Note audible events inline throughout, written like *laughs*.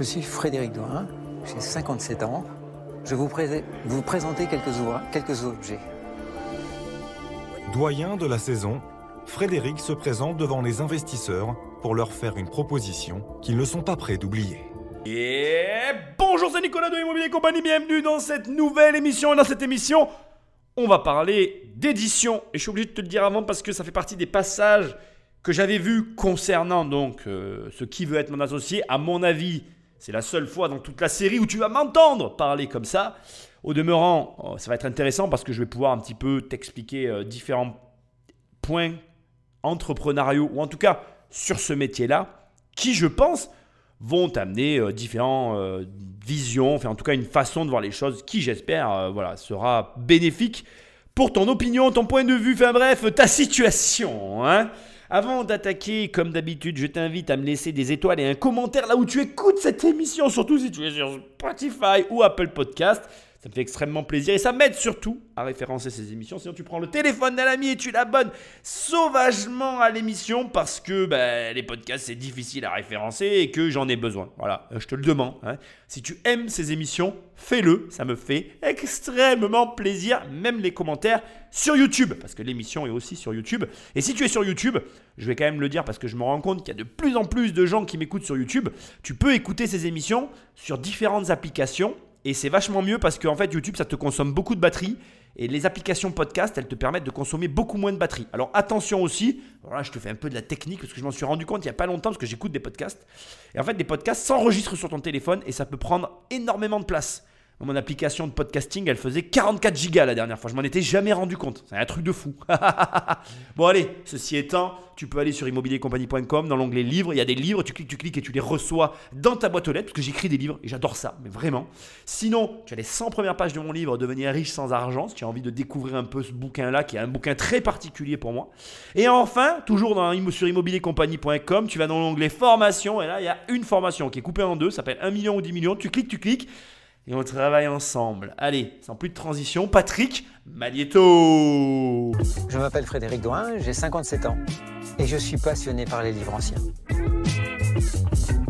Je suis Frédéric Douin, j'ai 57 ans. Je vais vous, vous présenter quelques, quelques objets. Doyen de la saison, Frédéric se présente devant les investisseurs pour leur faire une proposition qu'ils ne sont pas prêts d'oublier. Et bonjour, c'est Nicolas de Immobilier Compagnie, bienvenue dans cette nouvelle émission. Et dans cette émission, on va parler d'édition. Et je suis obligé de te le dire avant parce que ça fait partie des passages que j'avais vus concernant donc euh, ce qui veut être mon associé. À mon avis, c'est la seule fois dans toute la série où tu vas m'entendre parler comme ça. Au demeurant, oh, ça va être intéressant parce que je vais pouvoir un petit peu t'expliquer euh, différents points entrepreneuriaux ou en tout cas sur ce métier-là qui, je pense, vont t'amener euh, différentes visions, enfin en tout cas une façon de voir les choses qui, j'espère, voilà, sera bénéfique pour ton opinion, ton point de vue, enfin bref, ta situation. Hein avant d'attaquer, comme d'habitude, je t'invite à me laisser des étoiles et un commentaire là où tu écoutes cette émission, surtout si tu es sur Spotify ou Apple Podcast. Ça me fait extrêmement plaisir et ça m'aide surtout à référencer ces émissions. Sinon, tu prends le téléphone d'un ami et tu l'abonnes sauvagement à l'émission parce que ben, les podcasts, c'est difficile à référencer et que j'en ai besoin. Voilà, je te le demande. Hein. Si tu aimes ces émissions, fais-le. Ça me fait extrêmement plaisir. Même les commentaires sur YouTube parce que l'émission est aussi sur YouTube. Et si tu es sur YouTube, je vais quand même le dire parce que je me rends compte qu'il y a de plus en plus de gens qui m'écoutent sur YouTube. Tu peux écouter ces émissions sur différentes applications et c'est vachement mieux parce qu'en fait, YouTube, ça te consomme beaucoup de batterie. Et les applications podcast, elles te permettent de consommer beaucoup moins de batterie. Alors attention aussi, voilà, je te fais un peu de la technique parce que je m'en suis rendu compte il n'y a pas longtemps parce que j'écoute des podcasts. Et en fait, des podcasts s'enregistrent sur ton téléphone et ça peut prendre énormément de place mon application de podcasting, elle faisait 44 gigas la dernière fois. Je m'en étais jamais rendu compte. C'est un truc de fou. *laughs* bon, allez, ceci étant, tu peux aller sur immobiliercompagnie.com dans l'onglet livres. Il y a des livres, tu cliques, tu cliques et tu les reçois dans ta boîte aux lettres parce que j'écris des livres et j'adore ça, mais vraiment. Sinon, tu as les 100 premières pages de mon livre Devenir riche sans argent si tu as envie de découvrir un peu ce bouquin-là qui est un bouquin très particulier pour moi. Et enfin, toujours sur immobiliercompagnie.com, tu vas dans l'onglet formation et là, il y a une formation qui est coupée en deux, ça s'appelle 1 million ou 10 millions. Tu cliques, tu cliques et on travaille ensemble. Allez, sans plus de transition, Patrick Magneto Je m'appelle Frédéric Douin, j'ai 57 ans et je suis passionné par les livres anciens.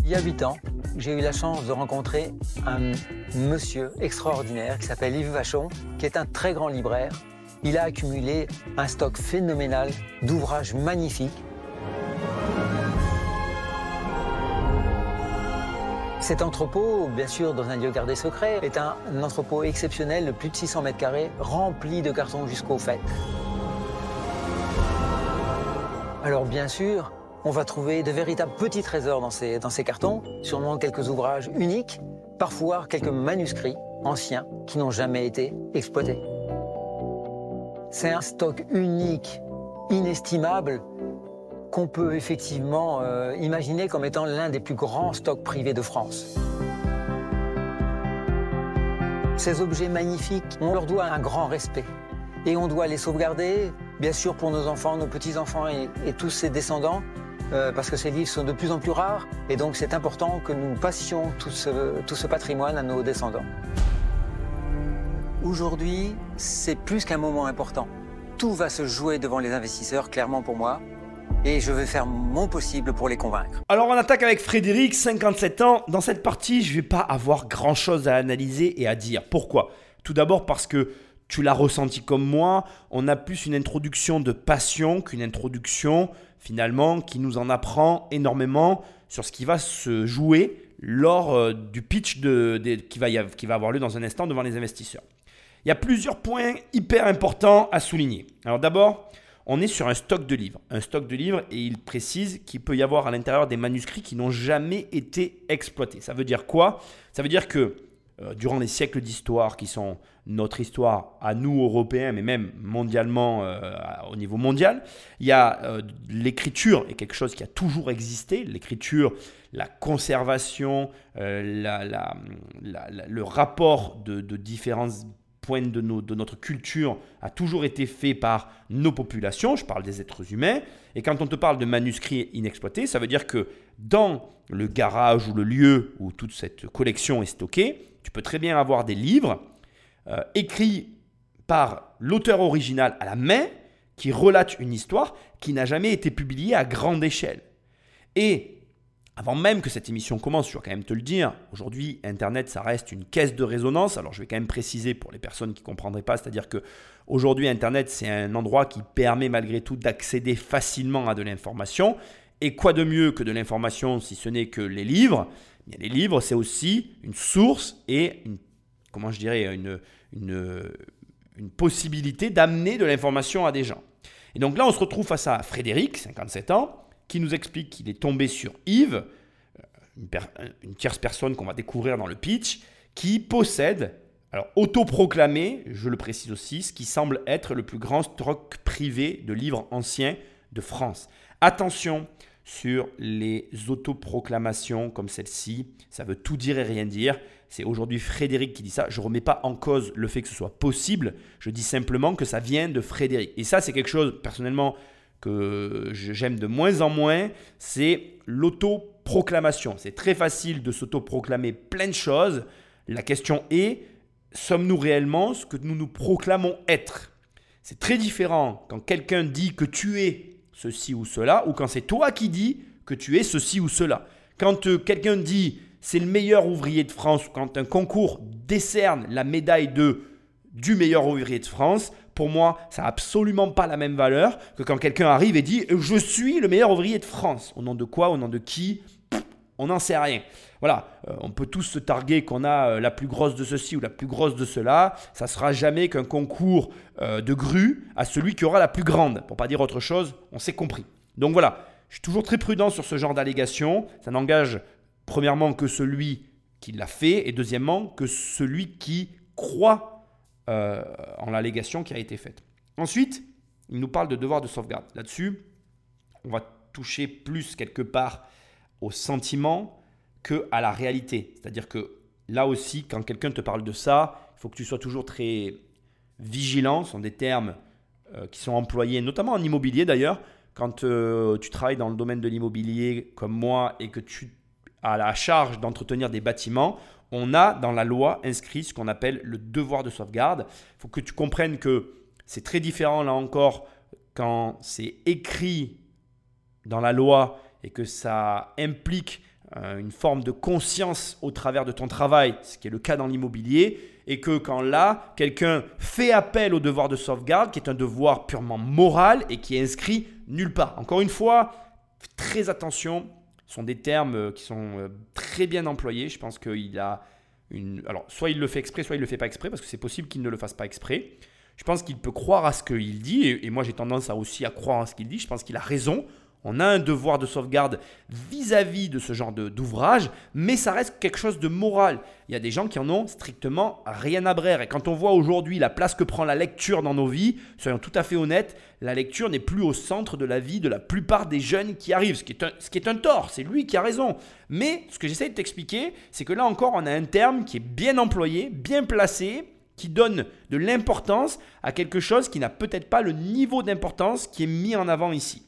Il y a 8 ans, j'ai eu la chance de rencontrer un monsieur extraordinaire qui s'appelle Yves Vachon, qui est un très grand libraire. Il a accumulé un stock phénoménal d'ouvrages magnifiques Cet entrepôt, bien sûr, dans un lieu gardé secret, est un, entrepôt exceptionnel de plus de 600 mètres carrés, rempli de cartons jusqu'au fait. Alors bien sûr, on va trouver de véritables petits trésors dans ces, dans ces cartons, sûrement quelques ouvrages uniques, parfois quelques manuscrits anciens qui n'ont jamais été exploités. C'est un stock unique, inestimable, qu'on peut effectivement euh, imaginer comme étant l'un des plus grands stocks privés de France. Ces objets magnifiques, on leur doit un grand respect. Et on doit les sauvegarder, bien sûr pour nos enfants, nos petits-enfants et, tous ses descendants, euh, parce que ces livres sont de plus en plus rares, et donc c'est important que nous passions tout ce, tout ce patrimoine à nos descendants. Aujourd'hui, c'est plus qu'un moment important. Tout va se jouer devant les investisseurs, clairement pour moi et je vais faire mon possible pour les convaincre. Alors on attaque avec Frédéric, 57 ans. Dans cette partie, je ne vais pas avoir grand-chose à analyser et à dire. Pourquoi? Tout d'abord parce que tu l'as ressenti comme moi, on a plus une introduction de passion qu'une introduction finalement qui nous en apprend énormément sur ce qui va se jouer lors euh, du pitch qui va avoir lieu dans un instant devant les investisseurs. Il y a plusieurs points hyper importants à souligner. Alors d'abord, on est sur un stock de livres. Un stock de livres et il précise qu'il peut y avoir à l'intérieur des manuscrits qui n'ont jamais été exploités. Ça veut dire quoi? Ça veut dire que euh, durant les siècles d'histoire qui sont notre histoire à nous Européens, mais même mondialement euh, au niveau mondial, il y a euh, l'écriture est quelque chose qui a toujours existé. L'écriture, la conservation, le rapport de, de différents point de, notre culture a toujours été fait par nos populations, je parle des êtres humains, et quand on te parle de manuscrits inexploités, ça veut dire que dans le garage ou le lieu où toute cette collection est stockée, tu peux très bien avoir des livres euh, écrits par l'auteur original à la main qui relate une histoire qui n'a jamais été publiée à grande échelle. Et avant même que cette émission commence, je dois quand même te le dire, aujourd'hui, Internet, ça reste une caisse de résonance. Alors, je vais quand même préciser pour les personnes qui ne comprendraient pas, c'est-à-dire que aujourd'hui, Internet, c'est un endroit qui permet malgré tout d'accéder facilement à de l'information. Et quoi de mieux que de l'information si ce n'est que les livres? Eh Les livres, c'est aussi une source et une, comment je dirais, une, une, une possibilité d'amener de l'information à des gens. Et donc là, on se retrouve face à Frédéric, 57 ans, qui nous explique qu'il est tombé sur Yves, euh, une, tierce personne qu'on va découvrir dans le pitch, qui possède, alors autoproclamé, je le précise aussi, ce qui semble être le plus grand stock privé de livres anciens de France. Attention sur les autoproclamations comme celle-ci, ça veut tout dire et rien dire. C'est aujourd'hui Frédéric qui dit ça. Je ne remets pas en cause le fait que ce soit possible. Je dis simplement que ça vient de Frédéric. Et ça, c'est quelque chose, personnellement, que j'aime de moins en moins, c'est l'autoproclamation. C'est très facile de s'autoproclamer plein de choses. La question est, sommes-nous réellement ce que nous nous proclamons être? C'est très différent quand quelqu'un dit que tu es ceci ou cela, ou quand c'est toi qui dis que tu es ceci ou cela. Quand euh, quelqu'un dit c'est le meilleur ouvrier de France, quand un concours décerne la médaille de du meilleur ouvrier de France, pour moi, ça n'a absolument pas la même valeur que quand quelqu'un arrive et dit Je suis le meilleur ouvrier de France. Au nom de quoi? Au nom de qui? On n'en sait rien. Voilà, euh, on peut tous se targuer qu'on a euh, la plus grosse de ceci ou la plus grosse de cela. Ça sera jamais qu'un concours euh, de grue à celui qui aura la plus grande. Pour pas dire autre chose, on s'est compris. Donc voilà, je suis toujours très prudent sur ce genre d'allégation. Ça n'engage premièrement que celui qui l'a fait et deuxièmement que celui qui croit euh, en l'allégation qui a été faite. Ensuite, il nous parle de devoir de sauvegarde. Là-dessus, on va toucher plus quelque part au sentiment que à la réalité. C'est-à-dire que là aussi, quand quelqu'un te parle de ça, il faut que tu sois toujours très vigilant. Ce sont des termes euh, qui sont employés, notamment en immobilier d'ailleurs. Quand euh, tu travailles dans le domaine de l'immobilier comme moi et que tu as la charge d'entretenir des bâtiments, on a dans la loi inscrit ce qu'on appelle le devoir de sauvegarde. Il faut que tu comprennes que c'est très différent là encore quand c'est écrit dans la loi et que ça implique euh, une forme de conscience au travers de ton travail, ce qui est le cas dans l'immobilier, et que quand là, quelqu'un fait appel au devoir de sauvegarde, qui est un devoir purement moral et qui est inscrit nulle part. Encore une fois, très attention, sont des termes euh, qui sont euh, très bien employés. Je pense qu'il a une. Alors, soit il le fait exprès, soit il le fait pas exprès, parce que c'est possible qu'il ne le fasse pas exprès. Je pense qu'il peut croire à ce qu'il dit, et, moi j'ai tendance aussi à croire à ce qu'il dit. Je pense qu'il a raison. On a un devoir de sauvegarde vis-à-vis de ce genre d'ouvrage, mais ça reste quelque chose de moral. Il y a des gens qui en ont strictement rien à brère. Et quand on voit aujourd'hui la place que prend la lecture dans nos vies, soyons tout à fait honnêtes, la lecture n'est plus au centre de la vie de la plupart des jeunes qui arrivent, ce qui est un, ce qui est un tort, c'est lui qui a raison. Mais ce que j'essaie de t'expliquer, c'est que là encore, on a un terme qui est bien employé, bien placé, qui donne de l'importance à quelque chose qui n'a peut-être pas le niveau d'importance qui est mis en avant ici.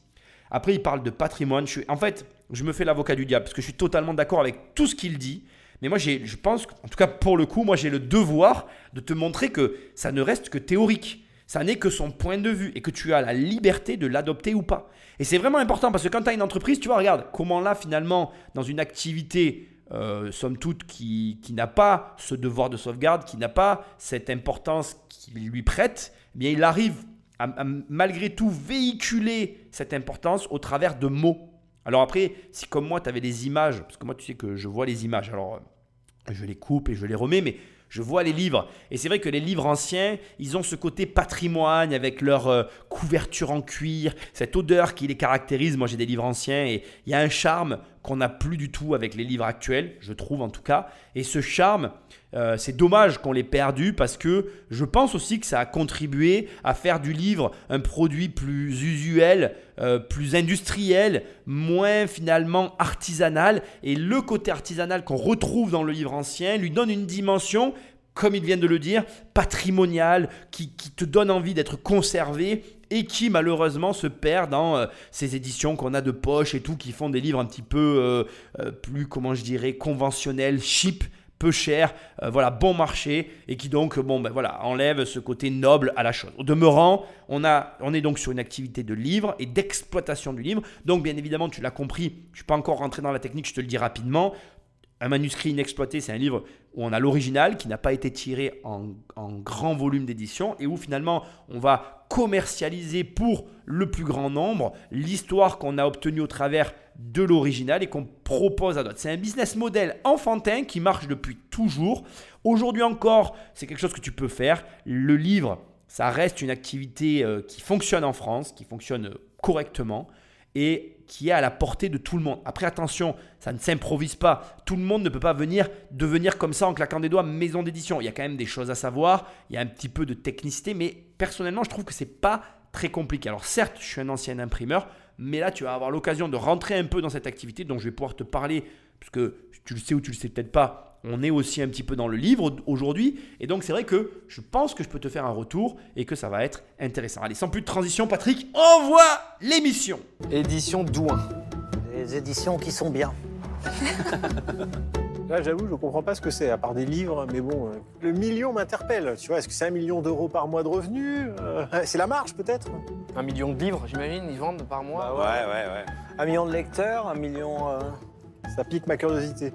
Après, il parle de patrimoine. En fait, je me fais l'avocat du diable parce que je suis totalement d'accord avec tout ce qu'il dit. Mais moi, je pense, en tout cas pour le coup, moi j'ai le devoir de te montrer que ça ne reste que théorique. Ça n'est que son point de vue et que tu as la liberté de l'adopter ou pas. Et c'est vraiment important parce que quand tu as une entreprise, tu vois, regarde, comment là, finalement, dans une activité, euh, somme toute, qui, qui n'a pas ce devoir de sauvegarde, qui n'a pas cette importance qu'il lui prête, eh bien, il arrive malgré tout véhiculer cette importance au travers de mots. Alors après, si comme moi, tu avais des images, parce que moi, tu sais que je vois les images, alors euh, je les coupe et je les remets, mais je vois les livres. Et c'est vrai que les livres anciens, ils ont ce côté patrimoine avec leur euh, couverture en cuir, cette odeur qui les caractérise. Moi, j'ai des livres anciens et il y a un charme qu'on n'a plus du tout avec les livres actuels, je trouve en tout cas. Et ce charme, euh, c'est dommage qu'on l'ait perdu parce que je pense aussi que ça a contribué à faire du livre un produit plus usuel, euh, plus industriel, moins finalement artisanal. Et le côté artisanal qu'on retrouve dans le livre ancien lui donne une dimension comme il vient de le dire, patrimoniale, qui, te donne envie d'être conservé et qui malheureusement se perd dans euh, ces éditions qu'on a de poche et tout, qui font des livres un petit peu plus, comment je dirais, conventionnels, cheap, peu cher, euh, voilà, bon marché, et qui donc, bon, ben voilà, enlève ce côté noble à la chose. Au demeurant, on, a, on est donc sur une activité de livre et d'exploitation du livre. Donc, bien évidemment, tu l'as compris, je ne suis pas encore rentré dans la technique, je te le dis rapidement. Un manuscrit inexploité, c'est un livre où on a l'original qui n'a pas été tiré en, en grand volume d'édition et où finalement on va commercialiser pour le plus grand nombre l'histoire qu'on a obtenue au travers de l'original et qu'on propose à d'autres. C'est un business model enfantin qui marche depuis toujours. Aujourd'hui encore, c'est quelque chose que tu peux faire. Le livre, ça reste une activité euh, qui fonctionne en France, qui fonctionne correctement et qui est à la portée de tout le monde. Après, attention, ça ne s'improvise pas. Tout le monde ne peut pas venir devenir comme ça en claquant des doigts maison d'édition. Il y a quand même des choses à savoir, il y a un petit peu de technicité, mais personnellement, je trouve que c'est pas très compliqué. Alors certes, je suis un ancien imprimeur, mais là, tu vas avoir l'occasion de rentrer un peu dans cette activité dont je vais pouvoir te parler, parce que tu le sais ou tu le sais peut-être pas, on est aussi un petit peu dans le livre aujourd'hui. Et donc, c'est vrai que je pense que je peux te faire un retour et que ça va être intéressant. Allez, sans plus de transition, Patrick, envoie l'émission. Édition Douin. Des éditions qui sont bien. *laughs* Là, j'avoue, je comprends pas ce que c'est, à part des livres, mais bon, euh, le million m'interpelle. Tu vois, est-ce que c'est un million d'euros par mois de revenus Euh, *laughs* C'est la marge, peut-être? Un million de livres, j'imagine, ils vendent par mois. Bah ouais, ouais. Un million de lecteurs, un million. euh, Ça pique ma curiosité.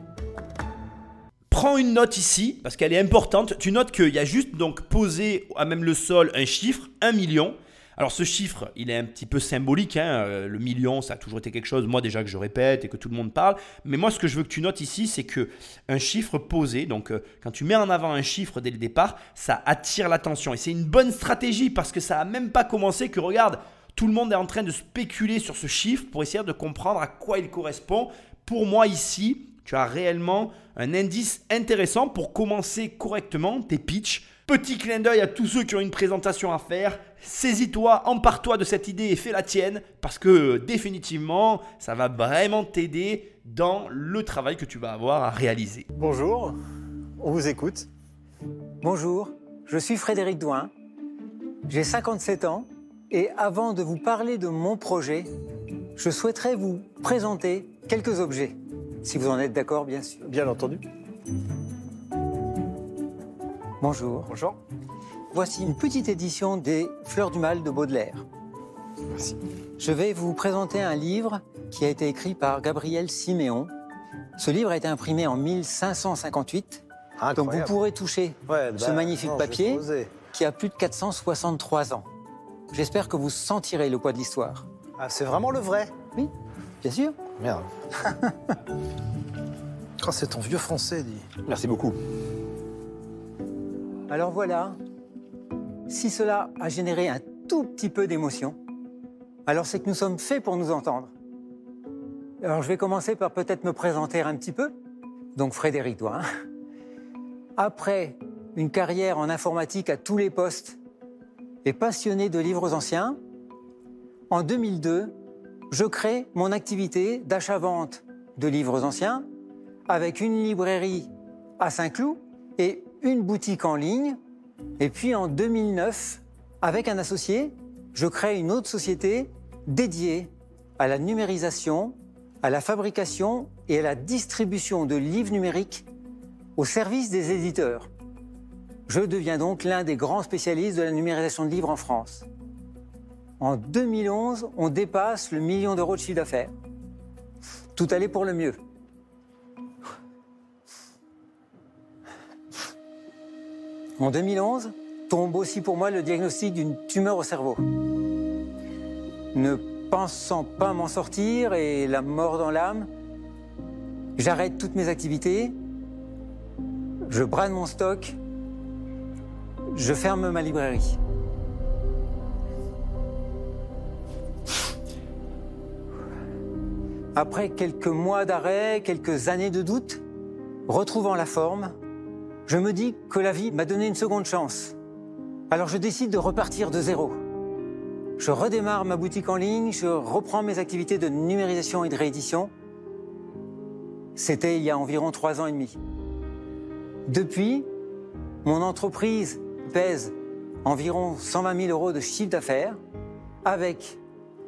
Prends une note ici, parce qu'elle est importante. Tu notes qu'il y a juste donc posé à même le sol un chiffre, un million. Alors ce chiffre, il est un petit peu symbolique. hein, euh, Le million, ça a toujours été quelque chose, moi déjà que je répète et que tout le monde parle. Mais moi, ce que je veux que tu notes ici, c'est que un chiffre posé, donc euh, quand tu mets en avant un chiffre dès le départ, ça attire l'attention. Et c'est une bonne stratégie parce que ça a même pas commencé que regarde, tout le monde est en train de spéculer sur ce chiffre pour essayer de comprendre à quoi il correspond. Pour moi ici, tu as réellement un indice intéressant pour commencer correctement tes pitchs. Petit clin d'œil à tous ceux qui ont une présentation à faire. Saisis-toi, empare-toi de cette idée et fais la tienne parce que euh, définitivement, ça va vraiment t'aider dans le travail que tu vas avoir à réaliser. Bonjour, on vous écoute. Bonjour, je suis Frédéric Douin. J'ai 57 ans et avant de vous parler de mon projet, je souhaiterais vous présenter quelques objets. Si vous en êtes d'accord, bien sûr. Bien entendu. Bonjour. Bonjour. Voici une petite édition des Fleurs du Mal de Baudelaire. Merci. Je vais vous présenter un livre qui a été écrit par Gabriel Siméon. Ce livre a été imprimé en 1558. Donc vous Incroyable. pourrez toucher Ouais, ce bah, magnifique non, papier qui a plus de 463 ans. J'espère que vous sentirez le poids de l'histoire. Ah, c'est vraiment le vrai? Oui, bien sûr. Merde. *laughs* Oh, c'est ton vieux français, dit. Merci beaucoup. Alors voilà, si cela a généré un tout petit peu d'émotion, alors c'est que nous sommes faits pour nous entendre. Alors je vais commencer par peut-être me présenter un petit peu. Donc Frédéric Douin. Après une carrière en informatique à tous les postes et passionné de livres anciens, en 2002, je crée mon activité d'achat-vente de livres anciens avec une librairie à Saint-Cloud et une boutique en ligne. Et puis en 2009, avec un associé, je crée une autre société dédiée à la numérisation, à la fabrication et à la distribution de livres numériques au service des éditeurs. Je deviens donc l'un des grands spécialistes de la numérisation de livres en France. En 2011, on dépasse le million d'euros de chiffre d'affaires. Tout allait pour le mieux. En 2011, tombe aussi pour moi le diagnostic d'une tumeur au cerveau. Ne pensant pas m'en sortir et la mort dans l'âme, j'arrête toutes mes activités, je brade mon stock, je ferme ma librairie. Après quelques mois d'arrêt, quelques années de doute, retrouvant la forme, je me dis que la vie m'a donné une seconde chance. Alors je décide de repartir de zéro. Je redémarre ma boutique en ligne, je reprends mes activités de numérisation et de réédition. C'était il y a environ trois ans et demi. Depuis, mon entreprise pèse environ 120 000 euros de chiffre d'affaires, avec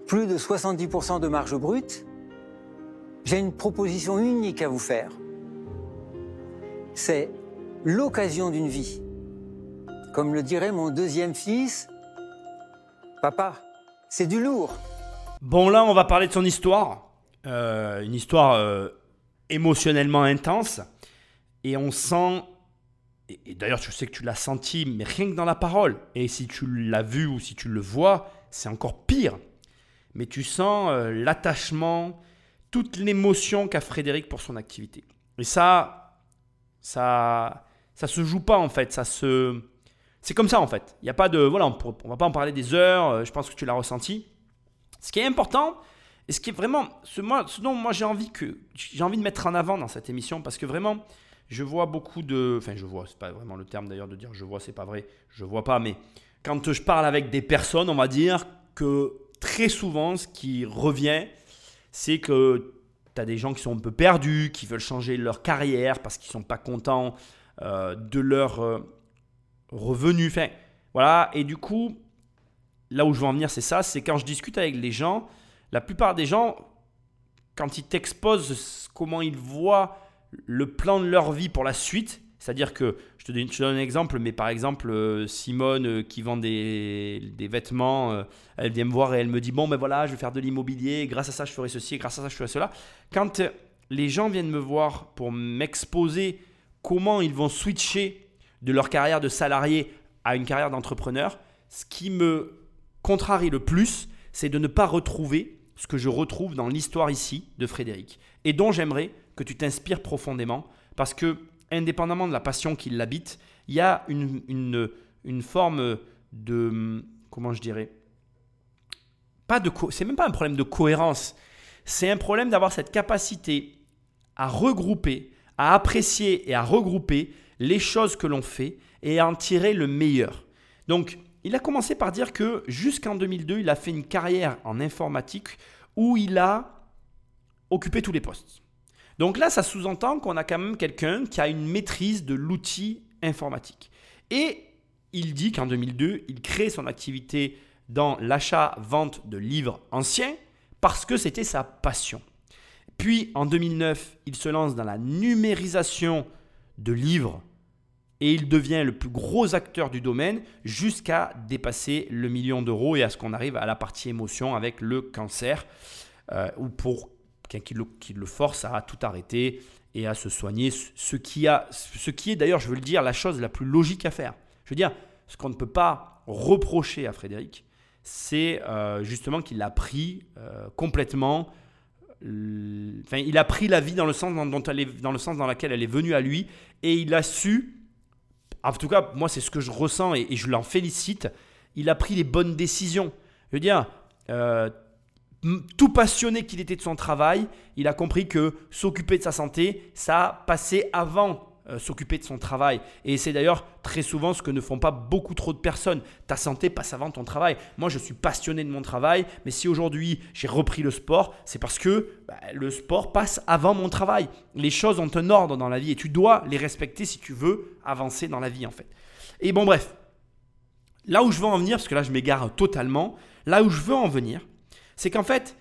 plus de 70% de marge brute. J'ai une proposition unique à vous faire. c'est l'occasion d'une vie. Comme le dirait mon deuxième fils, papa, c'est du lourd. Bon, là, on va parler de son histoire. Euh, une histoire euh, émotionnellement intense. Et on sent, et, d'ailleurs, je sais que tu l'as senti, mais rien que dans la parole. Et si tu l'as vu ou si tu le vois, c'est encore pire. Mais tu sens euh, l'attachement, toute l'émotion qu'a Frédéric pour son activité. Et ça, ça, ça se joue pas en fait. Ça se, c'est comme ça en fait. Il y a pas de, voilà, on, on va pas en parler des heures. euh, Je pense que tu l'as ressenti. Ce qui est important, et ce qui est vraiment, ce, moi, ce dont moi j'ai envie que j'ai envie de mettre en avant dans cette émission, parce que vraiment, je vois beaucoup de, enfin je vois, c'est pas vraiment le terme d'ailleurs de dire je vois, c'est pas vrai, je vois pas, mais quand je parle avec des personnes, on va dire que très souvent, ce qui revient, c'est que tu as des gens qui sont un peu perdus, qui veulent changer leur carrière parce qu'ils sont pas contents euh, de leur euh, revenu. Enfin, voilà. Et du coup, là où je veux en venir, c'est ça. C'est quand je discute avec les gens, la plupart des gens, quand ils t'exposent comment ils voient le plan de leur vie pour la suite, c'est-à-dire que, je te, donne, un exemple, mais par exemple, euh, Simone euh, qui vend des, des vêtements, elle vient me voir et elle me dit, bon ben voilà, je vais faire de l'immobilier, grâce à ça je ferai ceci, grâce à ça je ferai cela. Quand les gens viennent me voir pour m'exposer comment ils vont switcher de leur carrière de salarié à une carrière d'entrepreneur, ce qui me contrarie le plus, c'est de ne pas retrouver ce que je retrouve dans l'histoire ici de Frédéric et dont j'aimerais que tu t'inspires profondément parce que indépendamment de la passion qui l'habite, il y a une, une, forme de comment je dirais pas de c'est même pas un problème de cohérence, c'est un problème d'avoir cette capacité à regrouper, à apprécier et à regrouper les choses que l'on fait et à en tirer le meilleur. Donc, il a commencé par dire que jusqu'en 2002, il a fait une carrière en informatique où il a occupé tous les postes. Donc là, ça sous-entend qu'on a quand même quelqu'un qui a une maîtrise de l'outil informatique. Et il dit qu'en 2002, il crée son activité dans l'achat-vente de livres anciens parce que c'était sa passion. Puis en 2009, il se lance dans la numérisation de livres et il devient le plus gros acteur du domaine jusqu'à dépasser le million d'euros et à ce qu'on arrive à la partie émotion avec le cancer euh, ou pour qui le, qui le force à tout arrêter et à se soigner, ce qui, a, ce qui est d'ailleurs, je veux le dire, la chose la plus logique à faire. Je veux dire, ce qu'on ne peut pas reprocher à Frédéric, c'est euh, justement qu'il a pris euh, complètement Enfin, il a pris la vie dans le sens dans, dont elle est, dans le sens dans lequel elle est venue à lui et il a su en tout cas, moi, c'est ce que je ressens et, je l'en félicite. Il a pris les bonnes décisions. Je veux dire, euh, tout passionné qu'il était de son travail, il a compris que s'occuper de sa santé, ça passait avant euh, s'occuper de son travail. Et c'est d'ailleurs très souvent ce que ne font pas beaucoup trop de personnes. Ta santé passe avant ton travail. Moi, je suis passionné de mon travail, mais si aujourd'hui j'ai repris le sport, c'est parce que bah, le sport passe avant mon travail. Les choses ont un ordre dans la vie et tu dois les respecter si tu veux avancer dans la vie en fait. Et bon bref, là où je veux en venir, parce que là je m'égare totalement, là où je veux en venir, c'est qu'en fait,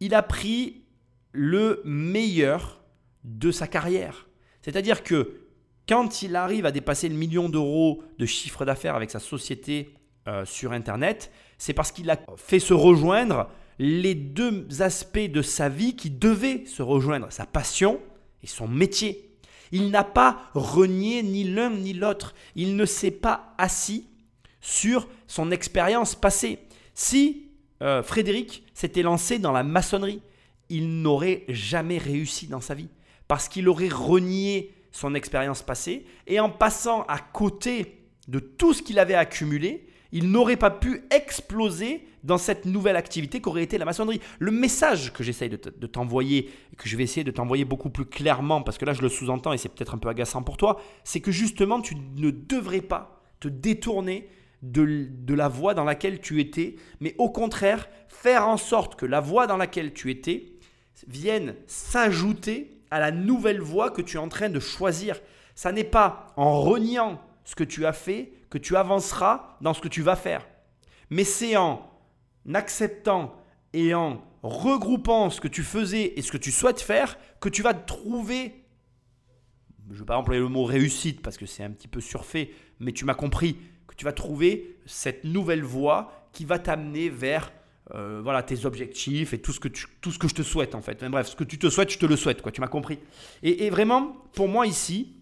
il a pris le meilleur de sa carrière. C'est-à-dire que quand il arrive à dépasser le million d'euros de chiffre d'affaires avec sa société euh, sur Internet, c'est parce qu'il a fait se rejoindre les deux aspects de sa vie qui devaient se rejoindre, sa passion et son métier. Il n'a pas renié ni l'un ni l'autre. Il ne s'est pas assis sur son expérience passée. Si euh, Frédéric s'était lancé dans la maçonnerie, il n'aurait jamais réussi dans sa vie parce qu'il aurait renié son expérience passée et en passant à côté de tout ce qu'il avait accumulé, il n'aurait pas pu exploser dans cette nouvelle activité qu'aurait été la maçonnerie. Le message que j'essaye de t'envoyer, que je vais essayer de t'envoyer beaucoup plus clairement, parce que là je le sous-entends et c'est peut-être un peu agaçant pour toi, c'est que justement tu ne devrais pas te détourner de, de la voie dans laquelle tu étais, mais au contraire faire en sorte que la voie dans laquelle tu étais vienne s'ajouter à la nouvelle voie que tu es en train de choisir. Ça n'est pas en reniant ce que tu as fait que tu avanceras dans ce que tu vas faire. Mais c'est en acceptant et en regroupant ce que tu faisais et ce que tu souhaites faire que tu vas trouver je ne veux pas employer le mot réussite parce que c'est un petit peu surfait, mais tu m'as compris que tu vas trouver cette nouvelle voie qui va t'amener vers euh, voilà, tes objectifs et tout ce, que tout ce que je te souhaite en fait. bref, ce que tu te souhaites, je te le souhaite, quoi, tu m'as compris. Et, et, vraiment, pour moi ici,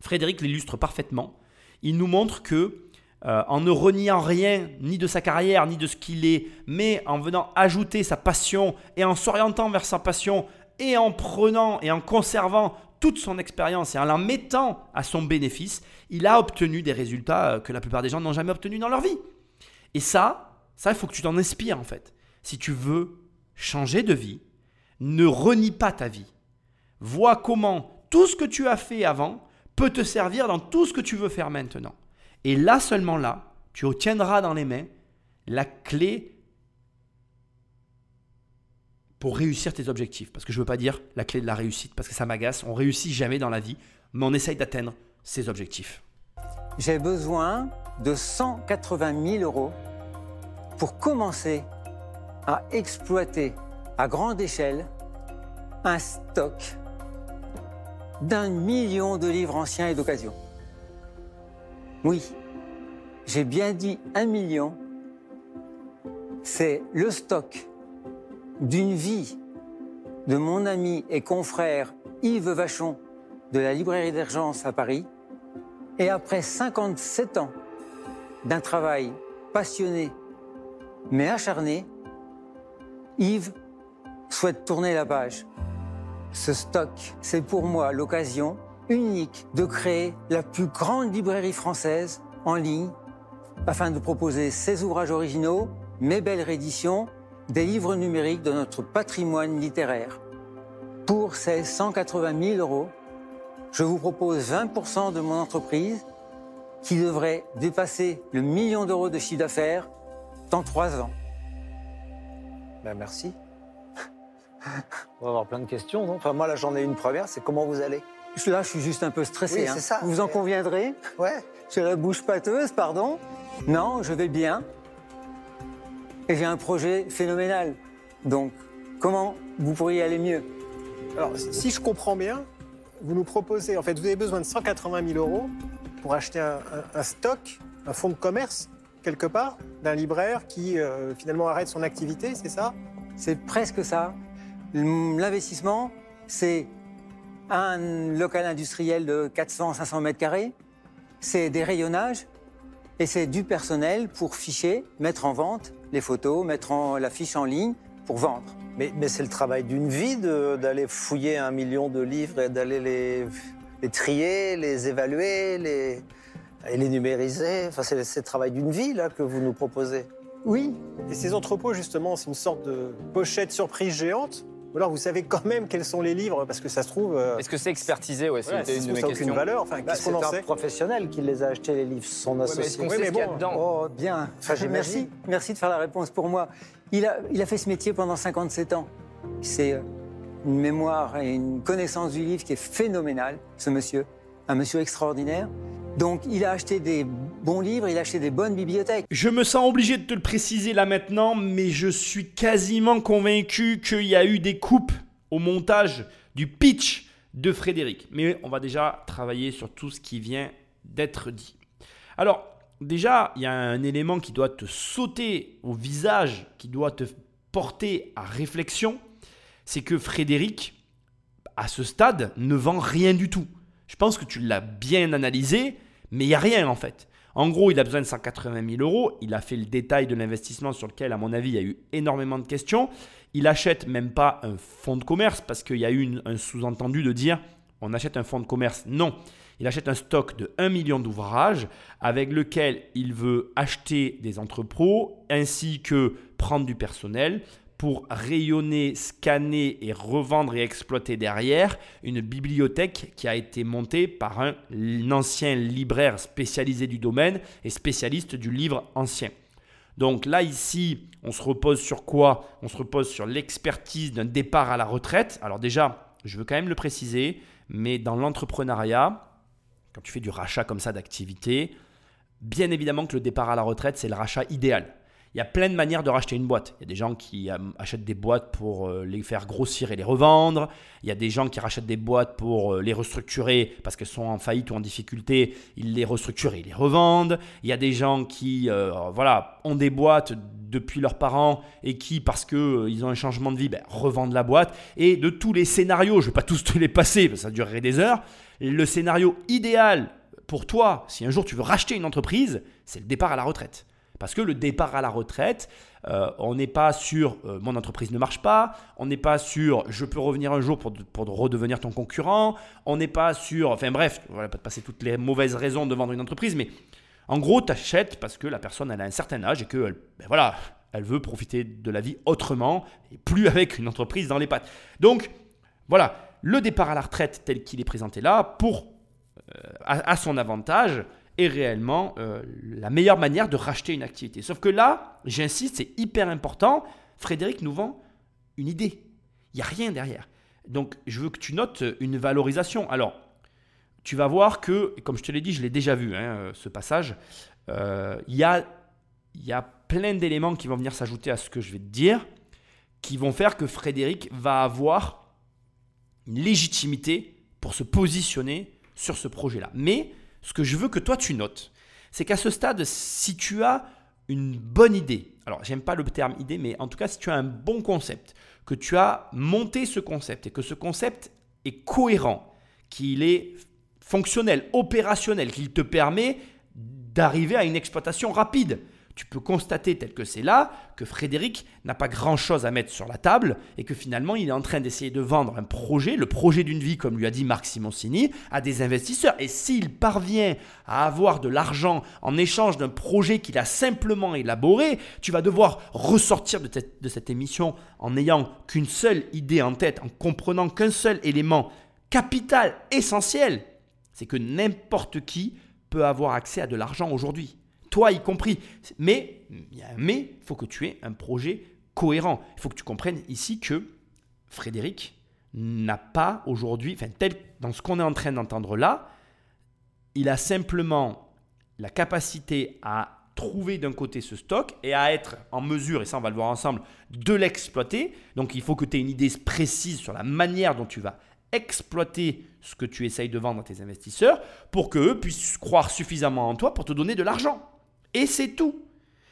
Frédéric l'illustre parfaitement. Il nous montre que euh, en ne reniant rien, ni de sa carrière, ni de ce qu'il est, mais en venant ajouter sa passion et en s'orientant vers sa passion et en prenant et en conservant toute son expérience et en la mettant à son bénéfice, il a obtenu des résultats euh, que la plupart des gens n'ont jamais obtenus dans leur vie. Et ça, ça, il faut que tu t'en inspires en fait. Si tu veux changer de vie, ne renie pas ta vie. Vois comment tout ce que tu as fait avant peut te servir dans tout ce que tu veux faire maintenant. Et là seulement là, tu obtiendras dans les mains la clé pour réussir tes objectifs. Parce que je ne veux pas dire la clé de la réussite, parce que ça m'agace. On réussit jamais dans la vie, mais on essaye d'atteindre ses objectifs. J'ai besoin de 180 000 euros pour commencer à exploiter à grande échelle un stock d'un million de livres anciens et d'occasion. Oui, j'ai bien dit un million. C'est le stock d'une vie de mon ami et confrère Yves Vachon de la librairie d'Urgence à Paris. Et après 57 ans d'un travail passionné mais acharné, Yves souhaite tourner la page. Ce stock, c'est pour moi l'occasion unique de créer la plus grande librairie française en ligne afin de proposer ses ouvrages originaux, mes belles rééditions, des livres numériques de notre patrimoine littéraire. Pour ces 180 000 euros, je vous propose 20% de mon entreprise qui devrait dépasser le million d'euros de chiffre d'affaires dans trois ans. Ben merci. *laughs* On va avoir plein de questions, non? Enfin, moi, là, j'en ai une première, c'est comment vous allez? Là, je suis juste un peu stressé. Oui, hein. ça. Vous en conviendrez *laughs* Ouais. J'ai la bouche pâteuse, pardon. Non, je vais bien. Et j'ai un projet phénoménal. Donc, comment vous pourriez aller mieux? Alors, si je comprends bien, vous nous proposez, en fait, vous avez besoin de 180 000 euros pour acheter un, un- un stock, un fonds de commerce, quelque part, d'un libraire qui euh, finalement arrête son activité, c'est ça? C'est presque ça. L'investissement, c'est un local industriel de 400-500 mètres carrés, c'est des rayonnages et c'est du personnel pour ficher, mettre en vente les photos, mettre en, la fiche en ligne pour vendre. Mais, mais c'est le travail d'une vie d'aller fouiller un million de livres et d'aller les, les trier, les évaluer, les, et les numériser. Enfin, c'est le travail d'une vie, là, que vous nous proposez. Oui, Et ces entrepôts, justement, c'est une sorte de pochette surprise géante Ou alors vous savez quand même quels sont les livres Parce que ça se trouve, euh, Est-ce que c'est expertisé Ouais, voilà, c'était se une de mes aucune valeur. Enfin, Bah, qu'est-ce c'est qu'on en un sait professionnel qui les a achetés, les livres, son Ouais, mais associé. mais ce qu'il y a bon, dedans Oh, bien. Enfin, merci, merci de faire la réponse pour moi. Il a, il a fait ce métier pendant 57 ans. C'est euh, une mémoire et une connaissance du livre qui est phénoménale, ce monsieur. Un monsieur extraordinaire. Donc, il a acheté des bons livres, il a acheté des bonnes bibliothèques. Je me sens obligé de te le préciser là maintenant, mais je suis quasiment convaincu qu'il y a eu des coupes au montage du pitch de Frédéric. Mais on va déjà travailler sur tout ce qui vient d'être dit. Alors, déjà, il y a un élément qui doit te sauter au visage, qui doit te porter à réflexion, c'est que Frédéric, à ce stade, ne vend rien du tout. Je pense que tu l'as bien analysé, mais il n'y a rien en fait. En gros, il a besoin de 180 000 euros. Il a fait le détail de l'investissement sur lequel, à mon avis, il y a eu énormément de questions. Il achète même pas un fonds de commerce parce qu'il y a eu un sous-entendu de dire on achète un fonds de commerce. Non, il achète un stock de 1 million d'ouvrages avec lequel il veut acheter des entrepôts ainsi que prendre du personnel pour rayonner, scanner et revendre et exploiter derrière une bibliothèque qui a été montée par un, ancien libraire spécialisé du domaine et spécialiste du livre ancien. Donc là, ici, on se repose sur quoi? On se repose sur l'expertise d'un départ à la retraite. Alors déjà, je veux quand même le préciser, mais dans l'entrepreneuriat, quand tu fais du rachat comme ça d'activité, bien évidemment que le départ à la retraite, c'est le rachat idéal. Il y a plein de manières de racheter une boîte. Il y a des gens qui euh, achètent des boîtes pour euh, les faire grossir et les revendre. Il y a des gens qui rachètent des boîtes pour euh, les restructurer parce qu'elles sont en faillite ou en difficulté. Ils les restructurent et ils les revendent. Il y a des gens qui voilà, ont des boîtes depuis leurs parents et qui, parce qu'ils ont un changement de vie, ben, revendent la boîte. Et de tous les scénarios, je ne vais pas tous te les passer, parce que ça durerait des heures, le scénario idéal pour toi, si un jour tu veux racheter une entreprise, c'est le départ à la retraite. Parce que le départ à la retraite, euh, on n'est pas sur euh, mon entreprise ne marche pas, on n'est pas sur je peux revenir un jour pour, pour redevenir ton concurrent, on n'est pas sur, enfin bref, voilà, pas de passer toutes les mauvaises raisons de vendre une entreprise, mais en gros, tu achètes parce que la personne elle a un certain âge et que ben voilà, elle veut profiter de la vie autrement et plus *laughs* avec une entreprise dans les pattes. Donc voilà, le départ à la retraite tel qu'il est présenté là, pour, euh, à son avantage, est réellement euh, la meilleure manière de racheter une activité. Sauf que là, j'insiste, c'est hyper important. Frédéric nous vend une idée. Il n'y a rien derrière. Donc, je veux que tu notes une valorisation. Alors, tu vas voir que, comme je te l'ai dit, je l'ai déjà vu, hein, euh, ce passage, euh, il y, a, y a plein d'éléments qui vont venir s'ajouter à ce que je vais te dire, qui vont faire que Frédéric va avoir une légitimité pour se positionner sur ce projet-là. Mais ce que je veux que toi tu notes, c'est qu'à ce stade, si tu as une bonne idée, alors j'aime pas le terme idée, mais en tout cas si tu as un bon concept, que tu as monté ce concept et que ce concept est cohérent, qu'il est fonctionnel, opérationnel, qu'il te permet d'arriver à une exploitation rapide tu peux constater, tel que c'est là, que Frédéric n'a pas grand-chose à mettre sur la table et que finalement il est en train d'essayer de vendre un projet, le projet d'une vie, comme lui a dit Marc Simoncini, à des investisseurs. Et s'il parvient à avoir de l'argent en échange d'un projet qu'il a simplement élaboré, tu vas devoir ressortir de, de cette émission en n'ayant qu'une seule idée en tête, en comprenant qu'un seul élément capital, essentiel, c'est que n'importe qui peut avoir accès à de l'argent aujourd'hui toi y compris. Mais, il mais, faut que tu aies un projet cohérent. Il faut que tu comprennes ici que Frédéric n'a pas aujourd'hui, enfin, tel, dans ce qu'on est en train d'entendre là, il a simplement la capacité à trouver d'un côté ce stock et à être en mesure, et ça on va le voir ensemble, de l'exploiter. Donc il faut que tu aies une idée précise sur la manière dont tu vas exploiter ce que tu essayes de vendre à tes investisseurs pour qu'eux puissent croire suffisamment en toi pour te donner de l'argent. Et c'est tout.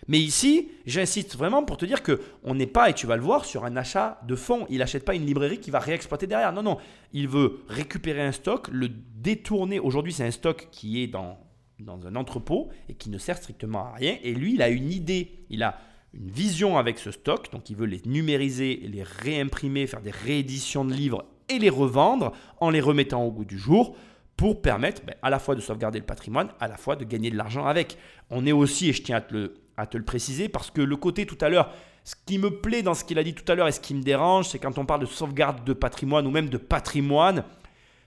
Mais ici, j'insiste vraiment pour te dire que on n'est pas, et tu vas le voir, sur un achat de fonds. Il n'achète pas une librairie qui va réexploiter derrière. Non, non. Il veut récupérer un stock, le détourner. Aujourd'hui, c'est un stock qui est dans, dans un entrepôt et qui ne sert strictement à rien. Et lui, il a une idée. Il a une vision avec ce stock. Donc, il veut les numériser, les réimprimer, faire des rééditions de livres et les revendre en les remettant au goût du jour pour permettre ben, à la fois de sauvegarder le patrimoine, à la fois de gagner de l'argent avec. On est aussi, et je tiens à te le, préciser, parce que le côté tout à l'heure, ce qui me plaît dans ce qu'il a dit tout à l'heure et ce qui me dérange, c'est quand on parle de sauvegarde de patrimoine ou même de patrimoine,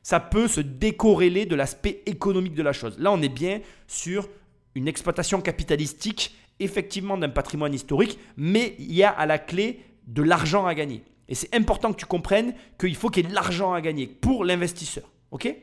ça peut se décorréler de l'aspect économique de la chose. Là, on est bien sur une exploitation capitalistique, effectivement d'un patrimoine historique, mais il y a à la clé de l'argent à gagner. Et c'est important que tu comprennes qu'il faut qu'il y ait de l'argent à gagner pour l'investisseur. OK?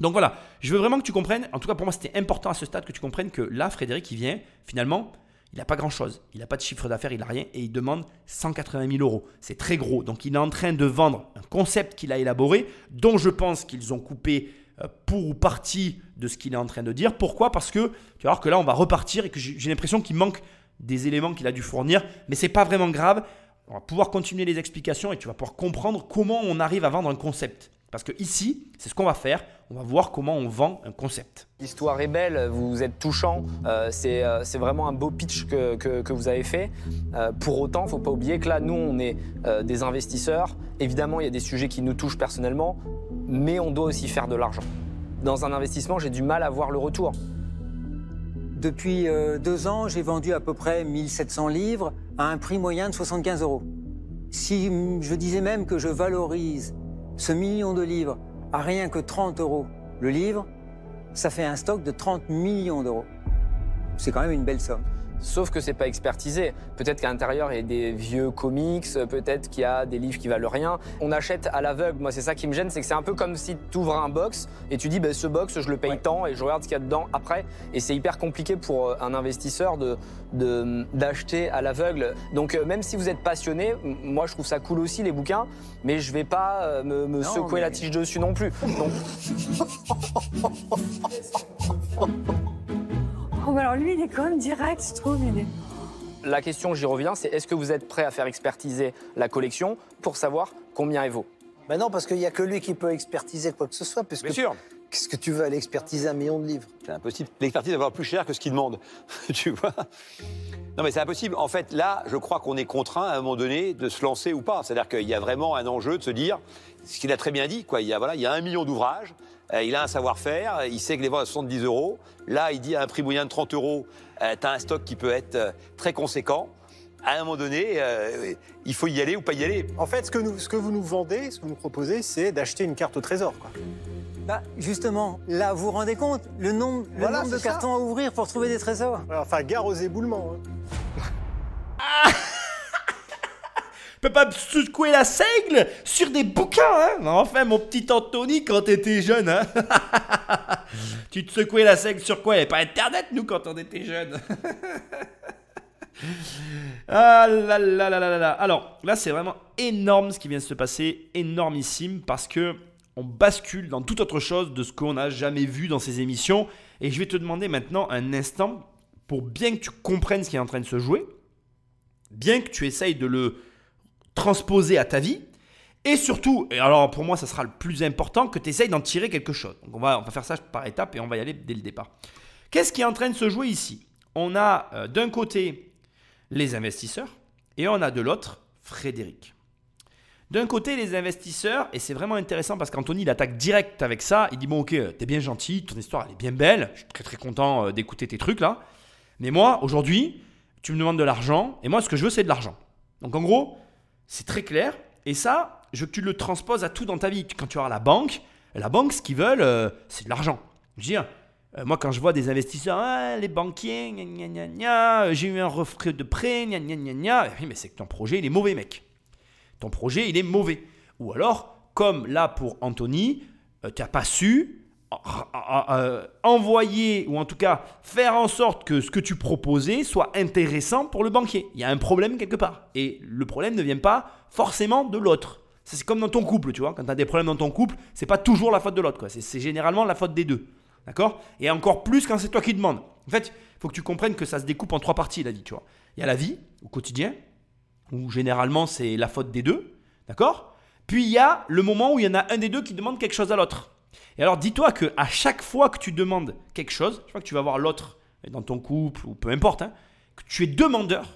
Donc voilà, je veux vraiment que tu comprennes, en tout cas pour moi c'était important à ce stade que tu comprennes que là, Frédéric, il vient, finalement, il n'a pas grand-chose, il n'a pas de chiffre d'affaires, il n'a rien, et il demande 180 000 euros. C'est très gros. Donc il est en train de vendre un concept qu'il a élaboré, dont je pense qu'ils ont coupé euh, pour ou partie de ce qu'il est en train de dire. Pourquoi? Parce que tu vas voir que là, on va repartir et que j'ai l'impression qu'il manque des éléments qu'il a dû fournir, mais c'est pas vraiment grave. On va pouvoir continuer les explications et tu vas pouvoir comprendre comment on arrive à vendre un concept. Parce que ici, c'est ce qu'on va faire. On va voir comment on vend un concept. L'histoire est belle, vous êtes touchant. Euh, euh, c'est vraiment un beau pitch que, que, vous avez fait. Euh, pour autant, il ne faut pas oublier que là, nous, on est des investisseurs. Évidemment, il y a des sujets qui nous touchent personnellement, mais on doit aussi faire de l'argent. Dans un investissement, j'ai du mal à voir le retour. Depuis deux ans, j'ai vendu à peu près 1700 livres à un prix moyen de 75 euros. Si je disais même que je valorise ce million de livres à rien que 30 euros le livre, ça fait un stock de 30 millions d'euros. C'est quand même une belle somme. Sauf que c'est pas expertisé. Peut-être qu'à l'intérieur il y a des vieux comics, peut-être qu'il y a des livres qui valent rien. On achète à l'aveugle. Moi, c'est ça qui me gêne, c'est que c'est un peu comme si tu ouvres un box et tu dis bah, ce box, je le paye tant et je regarde ce qu'il y a dedans après. Et c'est hyper compliqué pour euh, un investisseur de d'acheter à l'aveugle. Donc euh, même si vous êtes passionné, moi je trouve ça cool aussi les bouquins, mais je vais pas euh, me, me Non, secouer mais- la tige dessus non plus. Donc *laughs* Alors lui, il est quand même direct, je trouve. Il est... la question, j'y reviens, c'est est-ce que vous êtes prêt à faire expertiser la collection pour savoir combien elle vaut Ben non, parce qu'il n'y a que lui qui peut expertiser quoi que ce soit. Parce Bien que sûr, Qu'est-ce que tu veux aller expertiser un million de livres? C'est impossible. L'expertise va valoir plus cher que ce qu'il demande. *laughs* tu vois Non, mais c'est impossible. En fait, là, je crois qu'on est contraint à un moment donné de se lancer ou pas. C'est-à-dire qu'il y a vraiment un enjeu de se dire, ce qu'il a très bien dit, quoi. Il y a, voilà, il y a un million d'ouvrages, il a un savoir-faire, il sait que les ventes à 70 euros. Là, il dit à un prix moyen de 30 euros, tu as un stock qui peut être euh, très conséquent. À un moment donné, euh, il faut y aller ou pas y aller. En fait, ce que, nous, ce que vous nous vendez, ce que vous nous proposez, c'est d'acheter une carte au trésor. Quoi. Bah, justement, là, vous vous rendez compte le nombre, le Voilà, nombre de ça. cartons à ouvrir pour trouver des trésors Alors, Enfin, gare aux éboulements. hein. Peut pas secouer la seigle sur des bouquins, hein Enfin, mon petit Anthony, quand t'étais jeune, hein *laughs* Tu te secouais la seigle sur quoi? Il n'y avait pas Internet, nous, quand on était jeunes. *laughs* ah là là là. Alors, là, c'est vraiment énorme ce qui vient de se passer, énormissime, parce que on bascule dans toute autre chose de ce qu'on n'a jamais vu dans ces émissions. Et je vais te demander maintenant un instant, pour bien que tu comprennes ce qui est en train de se jouer, bien que tu essayes de le transposer à ta vie. Et surtout, et alors pour moi, ça sera le plus important, que tu essayes d'en tirer quelque chose. Donc on va, on va faire ça par étapes et on va y aller dès le départ. Qu'est-ce qui est en train de se jouer ici? On a euh, d'un côté les investisseurs et on a de l'autre Frédéric. D'un côté, les investisseurs, et c'est vraiment intéressant parce qu'Anthony, il attaque direct avec ça. Il dit Bon, ok, t'es bien gentil, ton histoire, elle est bien belle. Je suis très très content euh, d'écouter tes trucs là. Mais moi, aujourd'hui, tu me demandes de l'argent, et moi, ce que je veux, c'est de l'argent. Donc en gros, c'est très clair. Et ça, je veux que tu le transposes à tout dans ta vie. Quand tu vas à la banque, la banque, ce qu'ils veulent, euh, c'est de l'argent. Je veux dire, euh, moi, quand je vois des investisseurs, Ah, les banquiers, euh, j'ai eu un reflet de prêt, gna gna gna gna. Oui, mais c'est que ton projet, il est mauvais, mec. Ton projet, il est mauvais. Ou alors, comme là pour Anthony, euh, tu n'as pas su envoyer, ou en tout cas faire en sorte que ce que tu proposais soit intéressant pour le banquier. Il y a un problème quelque part. Et le problème ne vient pas forcément de l'autre. C'est comme dans ton couple, tu vois. Quand tu as des problèmes dans ton couple, c'est pas toujours la faute de l'autre. c'est généralement la faute des deux. D'accord? Et encore plus quand c'est toi qui demandes. En fait, il faut que tu comprennes que ça se découpe en trois parties, la vie, tu vois. Il y a la vie, au quotidien, où généralement c'est la faute des deux. D'accord? Puis il y a le moment où il y en a un des deux qui demande quelque chose à l'autre. Et alors dis-toi que à chaque fois que tu demandes quelque chose, je crois que tu vas voir l'autre dans ton couple ou peu importe, hein, que tu es demandeur,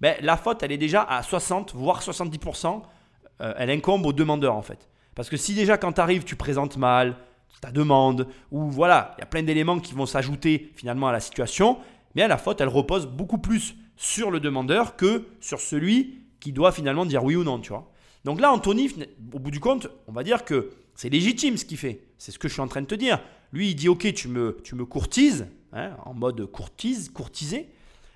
ben, la faute elle est déjà à 60 voire 70%, euh, elle incombe au demandeur en fait. Parce que si déjà quand tu arrives tu présentes mal ta demande ou voilà, il y a plein d'éléments qui vont s'ajouter finalement à la situation, bien la faute elle repose beaucoup plus sur le demandeur que sur celui qui doit finalement dire oui ou non, tu vois. Donc là, Anthony, au bout du compte, on va dire que c'est légitime ce qu'il fait. C'est ce que je suis en train de te dire. Lui, il dit Ok, tu me, tu me courtises, hein, en mode courtise, courtisé.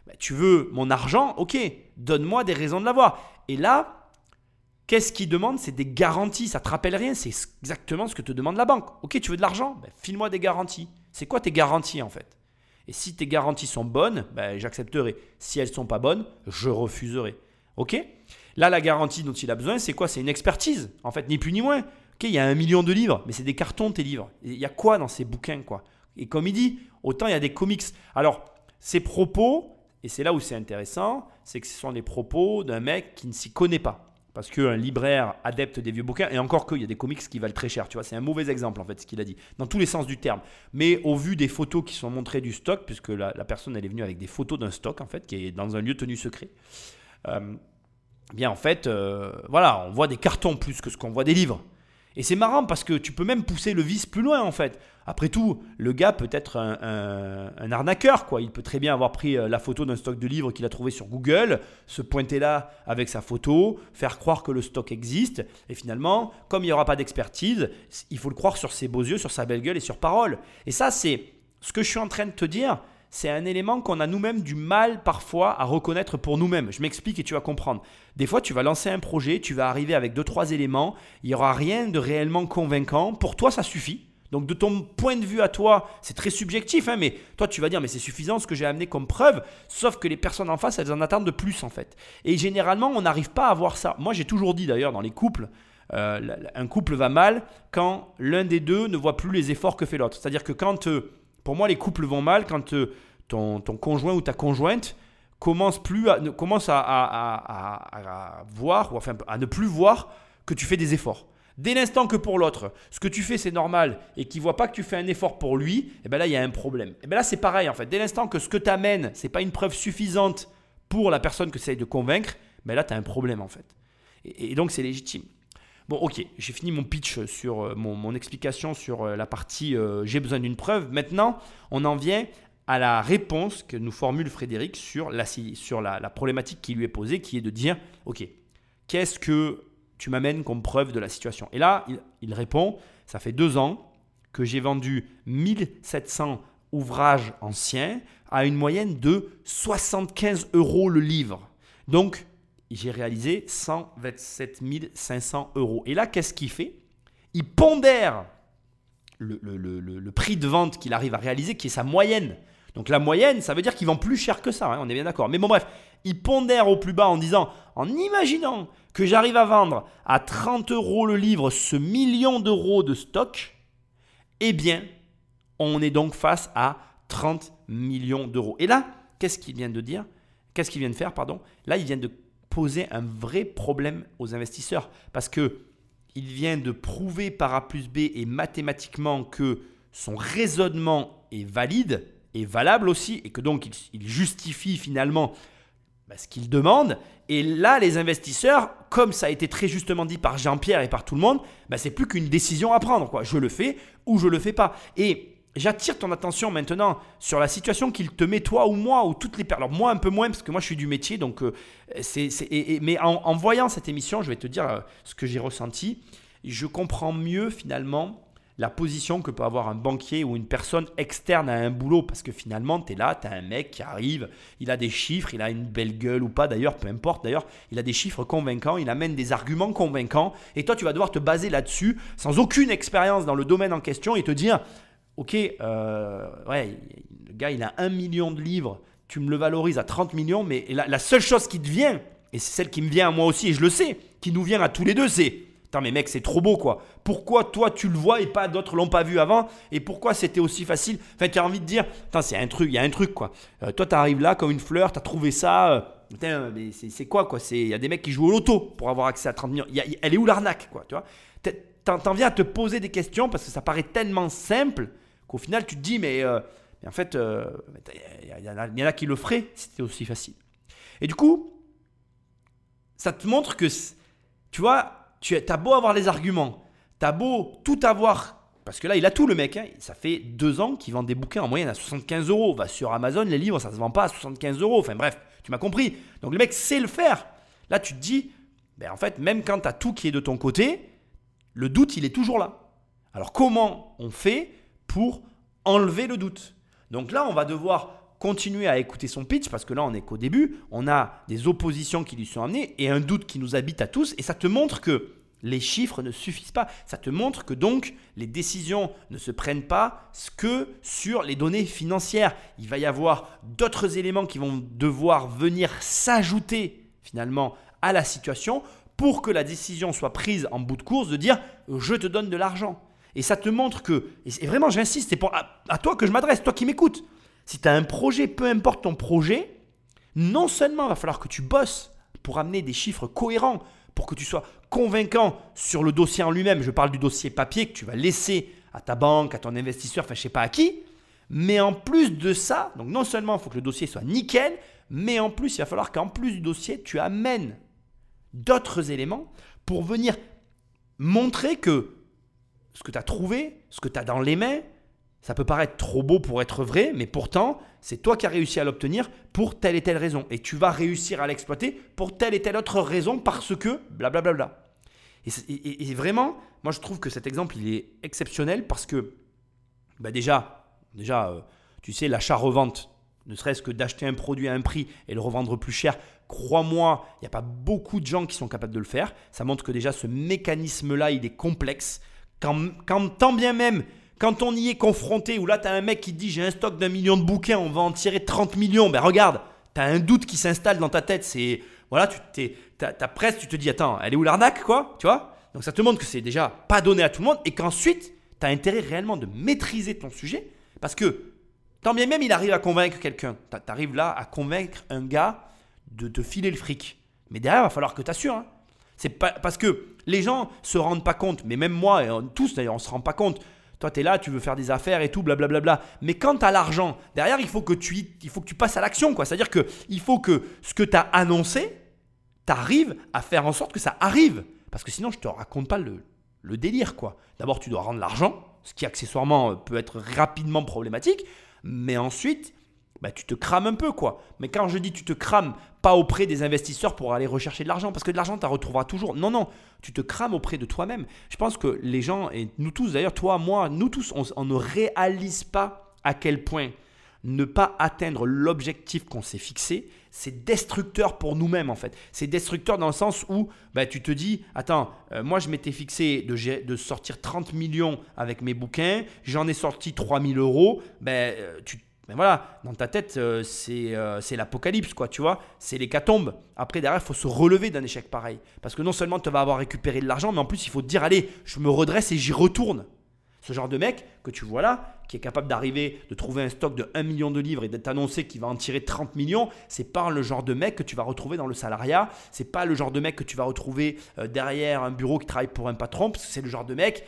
Ben, tu veux mon argent Ok, donne-moi des raisons de l'avoir. Et là, qu'est-ce qu'il demande? C'est des garanties. Ça te rappelle rien C'est exactement ce que te demande la banque. Ok, tu veux de l'argent? Ben, File-moi des garanties. C'est quoi tes garanties en fait? Et si tes garanties sont bonnes, ben, j'accepterai. Si elles sont pas bonnes, je refuserai. Ok? Là, la garantie dont il a besoin, c'est quoi? C'est une expertise, en fait, ni plus ni moins. Ok, il y a un million de livres, mais c'est des cartons tes livres. Il y a quoi dans ces bouquins, quoi? Et comme il dit, autant il y a des comics. Alors, ces propos, et c'est là où c'est intéressant, c'est que ce sont les propos d'un mec qui ne s'y connaît pas. Parce qu'un libraire adepte des vieux bouquins, et encore que, il y a des comics qui valent très cher, tu vois, c'est un mauvais exemple en fait ce qu'il a dit, dans tous les sens du terme. Mais au vu des photos qui sont montrées du stock, puisque la, la personne elle est venue avec des photos d'un stock en fait, qui est dans un lieu tenu secret, euh, bien en fait, euh, voilà, on voit des cartons plus que ce qu'on voit des livres. Et c'est marrant parce que tu peux même pousser le vice plus loin en fait. Après tout, le gars peut être un, arnaqueur quoi. Il peut très bien avoir pris euh, la photo d'un stock de livres qu'il a trouvé sur Google, se pointer là avec sa photo, faire croire que le stock existe. Et finalement, comme il n'y aura pas d'expertise, il faut le croire sur ses beaux yeux, sur sa belle gueule et sur parole. Et ça, c'est ce que je suis en train de te dire. C'est un élément qu'on a nous-mêmes du mal parfois à reconnaître pour nous-mêmes. Je m'explique et tu vas comprendre. Des fois, tu vas lancer un projet, tu vas arriver avec deux, trois éléments, il n'y aura rien de réellement convaincant. Pour toi, ça suffit. Donc de ton point de vue à toi, c'est très subjectif, hein, mais toi tu vas dire mais c'est suffisant ce que j'ai amené comme preuve, sauf que les personnes en face, elles en attendent de plus en fait. Et généralement, on n'arrive pas à voir ça. Moi j'ai toujours dit d'ailleurs dans les couples, euh, un couple va mal quand l'un des deux ne voit plus les efforts que fait l'autre. C'est-à-dire que quand, euh, pour moi les couples vont mal quand euh, ton, conjoint ou ta conjointe commence, plus à, commence à, voir, ou enfin à ne plus voir que tu fais des efforts. Dès l'instant que pour l'autre, ce que tu fais c'est normal et qu'il voit pas que tu fais un effort pour lui, et eh ben là il y a un problème. Eh ben là c'est pareil en fait. Dès l'instant que ce que tu amènes, c'est pas une preuve suffisante pour la personne que tu essayes de convaincre, ben là tu as un problème en fait. Et, donc c'est légitime. Bon ok, j'ai fini mon pitch sur euh, mon, explication sur euh, la partie euh, j'ai besoin d'une preuve. Maintenant on en vient à la réponse que nous formule Frédéric sur la, sur la, la problématique qui lui est posée, qui est de dire ok, qu'est-ce que tu m'amènes comme preuve de la situation? Et là, il, répond, ça fait deux ans que j'ai vendu 1700 ouvrages anciens à une moyenne de 75 euros le livre. Donc, j'ai réalisé 127 500 euros. Et là, qu'est-ce qu'il fait? Il pondère le, prix de vente qu'il arrive à réaliser, qui est sa moyenne. Donc la moyenne, ça veut dire qu'il vend plus cher que ça, hein, on est bien d'accord. Mais bon bref, il pondère au plus bas en disant, en imaginant que j'arrive à vendre à 30 euros le livre ce million d'euros de stock, eh bien, on est donc face à 30 millions d'euros. Et là, qu'est-ce qu'il vient de dire? Qu'est-ce qu'il vient de faire, pardon? Là, il vient de poser un vrai problème aux investisseurs parce que il vient de prouver par A plus B et mathématiquement que son raisonnement est valide et valable aussi et que donc il justifie finalement bah, ce qu'ils demandent. Et là, les investisseurs, comme ça a été très justement dit par Jean-Pierre et par tout le monde, bah, c'est plus qu'une décision à prendre. Quoi. Je le fais ou je le fais pas. Et j'attire ton attention maintenant sur la situation qu'il te met toi ou moi ou toutes les personnes. Alors moi un peu moins parce que moi je suis du métier, donc euh, c'est, mais en, voyant cette émission, je vais te dire euh, ce que j'ai ressenti. Je comprends mieux finalement la position que peut avoir un banquier ou une personne externe à un boulot. Parce que finalement, tu es là, tu as un mec qui arrive, il a des chiffres, il a une belle gueule ou pas d'ailleurs, peu importe d'ailleurs, il a des chiffres convaincants, il amène des arguments convaincants. Et toi, tu vas devoir te baser là-dessus, sans aucune expérience dans le domaine en question, et te dire, ok, euh, ouais, le gars, il a un million de livres, tu me le valorises à 30 millions, mais la, seule chose qui te vient, et c'est celle qui me vient à moi aussi, et je le sais, qui nous vient à tous les deux, c'est mais mec, c'est trop beau quoi. Pourquoi toi tu le vois et pas d'autres l'ont pas vu avant Et pourquoi c'était aussi facile? Enfin, tu as envie de dire, c'est un truc, il y a un truc quoi. Euh, toi, tu arrives là comme une fleur, tu as trouvé ça. Euh, putain, mais c'est quoi quoi? Il y a des mecs qui jouent au loto pour avoir accès à 30 millions. elle est où l'arnaque quoi Tu vois? T'en viens à te poser des questions parce que ça paraît tellement simple qu'au final tu te dis, mais, euh, en fait, il y, en a qui le feraient c'était aussi facile. Et du coup, ça te montre que, tu vois, tu as beau avoir les arguments, tu as beau tout avoir, parce que là, il a tout le mec. Hein. Ça fait deux ans qu'il vend des bouquins en moyenne à 75 euros. Va sur Amazon, les livres, ça ne se vend pas à 75 euros. Enfin bref, tu m'as compris. Donc le mec sait le faire. Là, tu te dis, ben, en fait, même quand tu as tout qui est de ton côté, le doute, il est toujours là. Alors comment on fait pour enlever le doute Donc là, on va devoir continuer à écouter son pitch parce que là, on n'est qu'au début. On a des oppositions qui lui sont amenées et un doute qui nous habite à tous. Et ça te montre que les chiffres ne suffisent pas. Ça te montre que donc les décisions ne se prennent pas que sur les données financières. Il va y avoir d'autres éléments qui vont devoir venir s'ajouter finalement à la situation pour que la décision soit prise en bout de course de dire je te donne de l'argent. Et ça te montre que, et vraiment j'insiste, c'est à, à toi que je m'adresse, toi qui m'écoutes. Si tu as un projet, peu importe ton projet, non seulement il va falloir que tu bosses pour amener des chiffres cohérents, pour que tu sois convaincant sur le dossier en lui-même. Je parle du dossier papier que tu vas laisser à ta banque, à ton investisseur, enfin je sais pas à qui. Mais en plus de ça, donc non seulement il faut que le dossier soit nickel, mais en plus il va falloir qu'en plus du dossier, tu amènes d'autres éléments pour venir montrer que ce que tu as trouvé, ce que tu as dans les mains, ça peut paraître trop beau pour être vrai, mais pourtant, c'est toi qui as réussi à l'obtenir pour telle et telle raison. Et tu vas réussir à l'exploiter pour telle et telle autre raison parce que blablabla. Bla bla et, et, vraiment, moi je trouve que cet exemple, il est exceptionnel parce que bah déjà, déjà euh, tu sais, l'achat-revente, ne serait-ce que d'acheter un produit à un prix et le revendre plus cher, crois-moi, il n'y a pas beaucoup de gens qui sont capables de le faire. Ça montre que déjà ce mécanisme-là, il est complexe. Quand, tant bien même, quand on y est confronté, où là, tu as un mec qui dit j'ai un stock d'un million de bouquins, on va en tirer 30 millions, ben regarde, tu as un doute qui s'installe dans ta tête. C'est voilà, tu t'es, ta presse, tu te dis attends, elle est où l'arnaque, quoi Tu vois? Donc ça te montre que c'est déjà pas donné à tout le monde et qu'ensuite, tu as intérêt réellement de maîtriser ton sujet parce que tant bien même il arrive à convaincre quelqu'un, tu arrives là à convaincre un gars de te filer le fric. Mais derrière, il va falloir que tu assures. Hein. C'est pas parce que les gens se rendent pas compte, mais même moi et tous d'ailleurs, on se rend pas compte. Toi, tu es là, tu veux faire des affaires et tout, blablabla. Bla, bla, bla. Mais quand tu as l'argent, derrière, il faut que tu, passes à l'action. quoi. C'est-à-dire qu'il faut que ce que tu as annoncé, tu arrives à faire en sorte que ça arrive. Parce que sinon, je te raconte pas le, le délire. quoi. D'abord, tu dois rendre l'argent, ce qui accessoirement peut être rapidement problématique. Mais ensuite, bah, tu te crames un peu, quoi. Mais quand je dis tu te crames, pas auprès des investisseurs pour aller rechercher de l'argent, parce que de l'argent, tu retrouveras toujours. Non, non, tu te crames auprès de toi-même. Je pense que les gens, et nous tous d'ailleurs, toi, moi, nous tous, on, ne réalise pas à quel point ne pas atteindre l'objectif qu'on s'est fixé, c'est destructeur pour nous-mêmes en fait. C'est destructeur dans le sens où bah, tu te dis, attends, euh, moi je m'étais fixé de, de, sortir 30 millions avec mes bouquins, j'en ai sorti 3000 euros, ben, euh, tu mais voilà, dans ta tête, euh, euh, c'est l'apocalypse, quoi, tu vois. C'est l'hécatombe. Après, derrière, il faut se relever d'un échec pareil. Parce que non seulement tu vas avoir récupéré de l'argent, mais en plus, il faut te dire, allez, je me redresse et j'y retourne. Ce genre de mec que tu vois là, qui est capable d'arriver, de trouver un stock de 1 million de livres et d'être annoncé qu'il va en tirer 30 millions, c'est pas le genre de mec que tu vas retrouver dans le salariat, c'est pas le genre de mec que tu vas retrouver euh, derrière un bureau qui travaille pour un patron, parce que c'est le genre de mec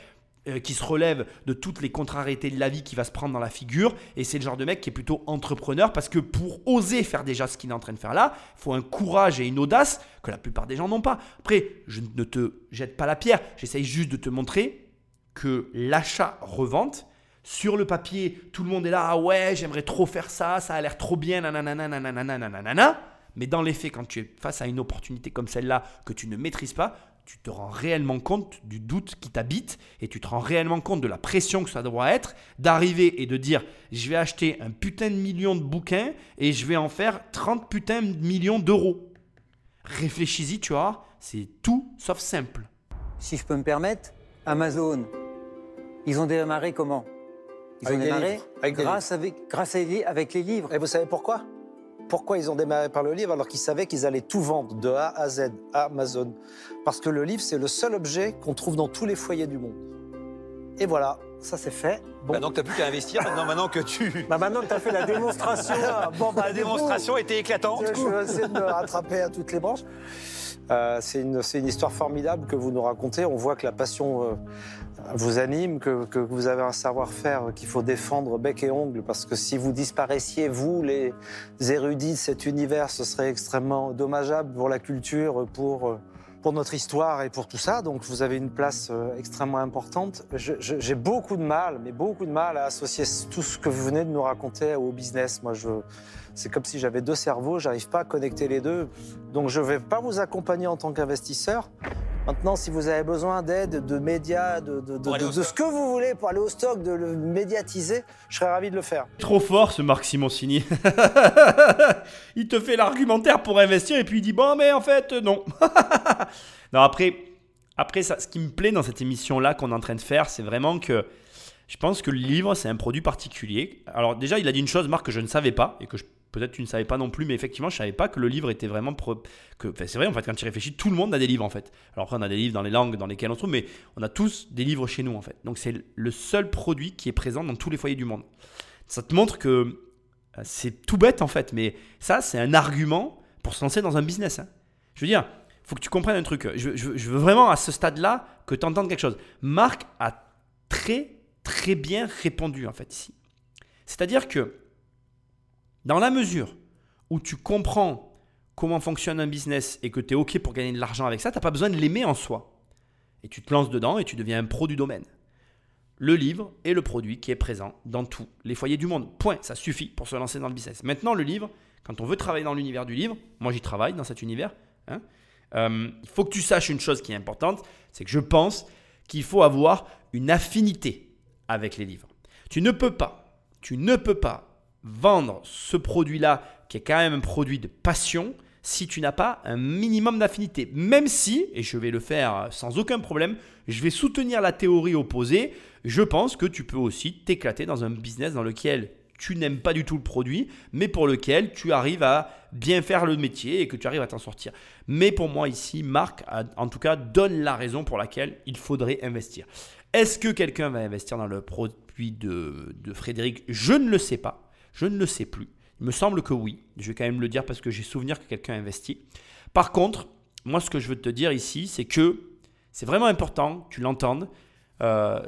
euh, qui se relève de toutes les contrariétés de la vie qui va se prendre dans la figure. Et c'est le genre de mec qui est plutôt entrepreneur parce que pour oser faire déjà ce qu'il est en train de faire là, il faut un courage et une audace que la plupart des gens n'ont pas. Après, je ne te jette pas la pierre, j'essaye juste de te montrer que l'achat-revente, sur le papier, tout le monde est là, ah ouais, j'aimerais trop faire ça, ça a l'air trop bien, nanana, nanana, nanana. Mais dans les faits, quand tu es face à une opportunité comme celle-là que tu ne maîtrises pas, tu te rends réellement compte du doute qui t'habite et tu te rends réellement compte de la pression que ça doit être d'arriver et de dire je vais acheter un putain de million de bouquins et je vais en faire 30 putains de millions d'euros. Réfléchis-y, tu vois, c'est tout sauf simple. Si je peux me permettre, Amazon, ils ont démarré comment? Ils ont démarré grâce, avec, grâce à, avec les livres. Et vous savez pourquoi? Pourquoi ils ont démarré par le livre alors qu'ils savaient qu'ils allaient tout vendre de A à Z à Amazon Parce que le livre, c'est le seul objet qu'on trouve dans tous les foyers du monde. Et voilà, ça c'est fait. Bon. Que tu n'as plus qu'à investir, maintenant, *laughs* maintenant que tu. Bah maintenant que tu as fait la démonstration. *laughs* bon, bah, la démonstration était éclatante. Je vais essayer de me rattraper à toutes les branches. Euh, c'est une, une, histoire formidable que vous nous racontez. On voit que la passion euh, vous anime, que, vous avez un savoir-faire qu'il faut défendre bec et ongle, parce que si vous disparaissiez, vous, les érudits de cet univers, ce serait extrêmement dommageable pour la culture, pour, euh, pour notre histoire et pour tout ça. Donc vous avez une place extrêmement importante. J'ai beaucoup de mal, mais beaucoup de mal à associer tout ce que vous venez de nous raconter au business. Moi, je c'est comme si j'avais deux cerveaux, j'arrive pas à connecter les deux. Donc je vais pas vous accompagner en tant qu'investisseur. Maintenant, si vous avez besoin d'aide, de médias, de, ce que vous voulez pour aller au stock, de le médiatiser, je serais ravi de le faire. Trop fort ce Marc Simoncini. *laughs* il te fait l'argumentaire pour investir et puis il dit bon mais en fait non. *laughs* non après, après ça, ce qui me plaît dans cette émission là qu'on est en train de faire, c'est vraiment que je pense que le livre, c'est un produit particulier. Alors déjà, il a dit une chose, Marc, que je ne savais pas et que peut-être tu ne savais pas non plus, mais effectivement, je ne savais pas que le livre était vraiment... Que... c'est vrai, en fait, quand tu réfléchis, tout le monde a des livres, en fait. Alors après, on a des livres dans les langues dans lesquelles on trouve, mais on a tous des livres chez nous, en fait. Donc c'est le seul produit qui est présent dans tous les foyers du monde. Ça te montre que euh, c'est tout bête, en fait, mais ça, c'est un argument pour se lancer dans un business. Hein. Je veux dire, faut que tu comprennes un truc. Je, je veux vraiment, à ce stade-là, que tu entendes quelque chose. Marc a très très bien répondu en fait ici. C'est-à-dire que dans la mesure où tu comprends comment fonctionne un business et que tu es OK pour gagner de l'argent avec ça, tu n'as pas besoin de l'aimer en soi. Et tu te lances dedans et tu deviens un pro du domaine. Le livre est le produit qui est présent dans tous les foyers du monde. Point, ça suffit pour se lancer dans le business. Maintenant, le livre, quand on veut travailler dans l'univers du livre, moi j'y travaille dans cet univers, hein, euh, il faut que tu saches une chose qui est importante, c'est que je pense qu'il faut avoir une affinité avec les livres. Tu ne peux pas, tu ne peux pas vendre ce produit-là, qui est quand même un produit de passion, si tu n'as pas un minimum d'affinité. Même si, et je vais le faire sans aucun problème, je vais soutenir la théorie opposée, je pense que tu peux aussi t'éclater dans un business dans lequel tu n'aimes pas du tout le produit, mais pour lequel tu arrives à bien faire le métier et que tu arrives à t'en sortir. Mais pour moi ici, Marc, en tout cas, donne la raison pour laquelle il faudrait investir. Est-ce que quelqu'un va investir dans le produit de, de Frédéric? Je ne le sais pas. Je ne le sais plus. Il me semble que oui. Je vais quand même le dire parce que j'ai souvenir que quelqu'un a investi. Par contre, moi, ce que je veux te dire ici, c'est que c'est vraiment important que tu l'entendes. Euh,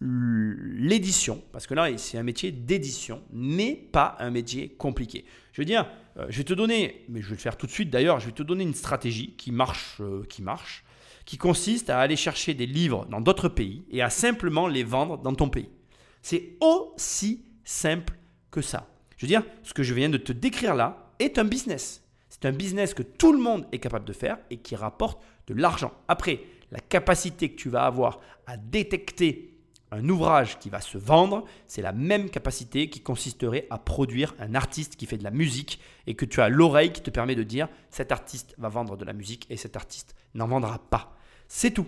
l'édition, parce que là, c'est un métier d'édition, n'est pas un métier compliqué. Je veux dire, euh, je vais te donner, mais je vais le faire tout de suite d'ailleurs, je vais te donner une stratégie qui marche, euh, qui marche, qui consiste à aller chercher des livres dans d'autres pays et à simplement les vendre dans ton pays. C'est aussi simple que ça. Je veux dire, ce que je viens de te décrire là est un business. C'est un business que tout le monde est capable de faire et qui rapporte de l'argent. Après, la capacité que tu vas avoir à détecter un ouvrage qui va se vendre, c'est la même capacité qui consisterait à produire un artiste qui fait de la musique et que tu as l'oreille qui te permet de dire cet artiste va vendre de la musique et cet artiste n'en vendra pas. C'est tout.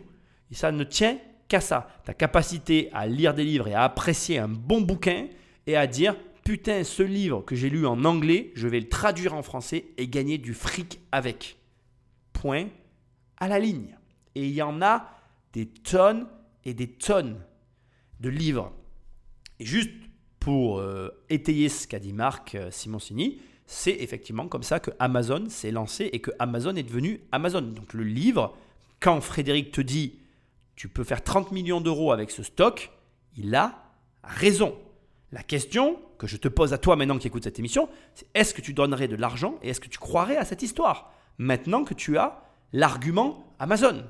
Et ça ne tient qu'à ça. Ta capacité à lire des livres et à apprécier un bon bouquin et à dire putain, ce livre que j'ai lu en anglais, je vais le traduire en français et gagner du fric avec. Point à la ligne. Et il y en a des tonnes et des tonnes de livres. Et juste pour euh, étayer ce qu'a dit Marc euh, Simoncini, c'est effectivement comme ça que Amazon s'est lancé et que Amazon est devenu Amazon. Donc le livre, quand Frédéric te dit tu peux faire 30 millions d'euros avec ce stock, il a raison. La question que je te pose à toi maintenant qui écoute cette émission, c'est est-ce que tu donnerais de l'argent et est-ce que tu croirais à cette histoire maintenant que tu as l'argument Amazon?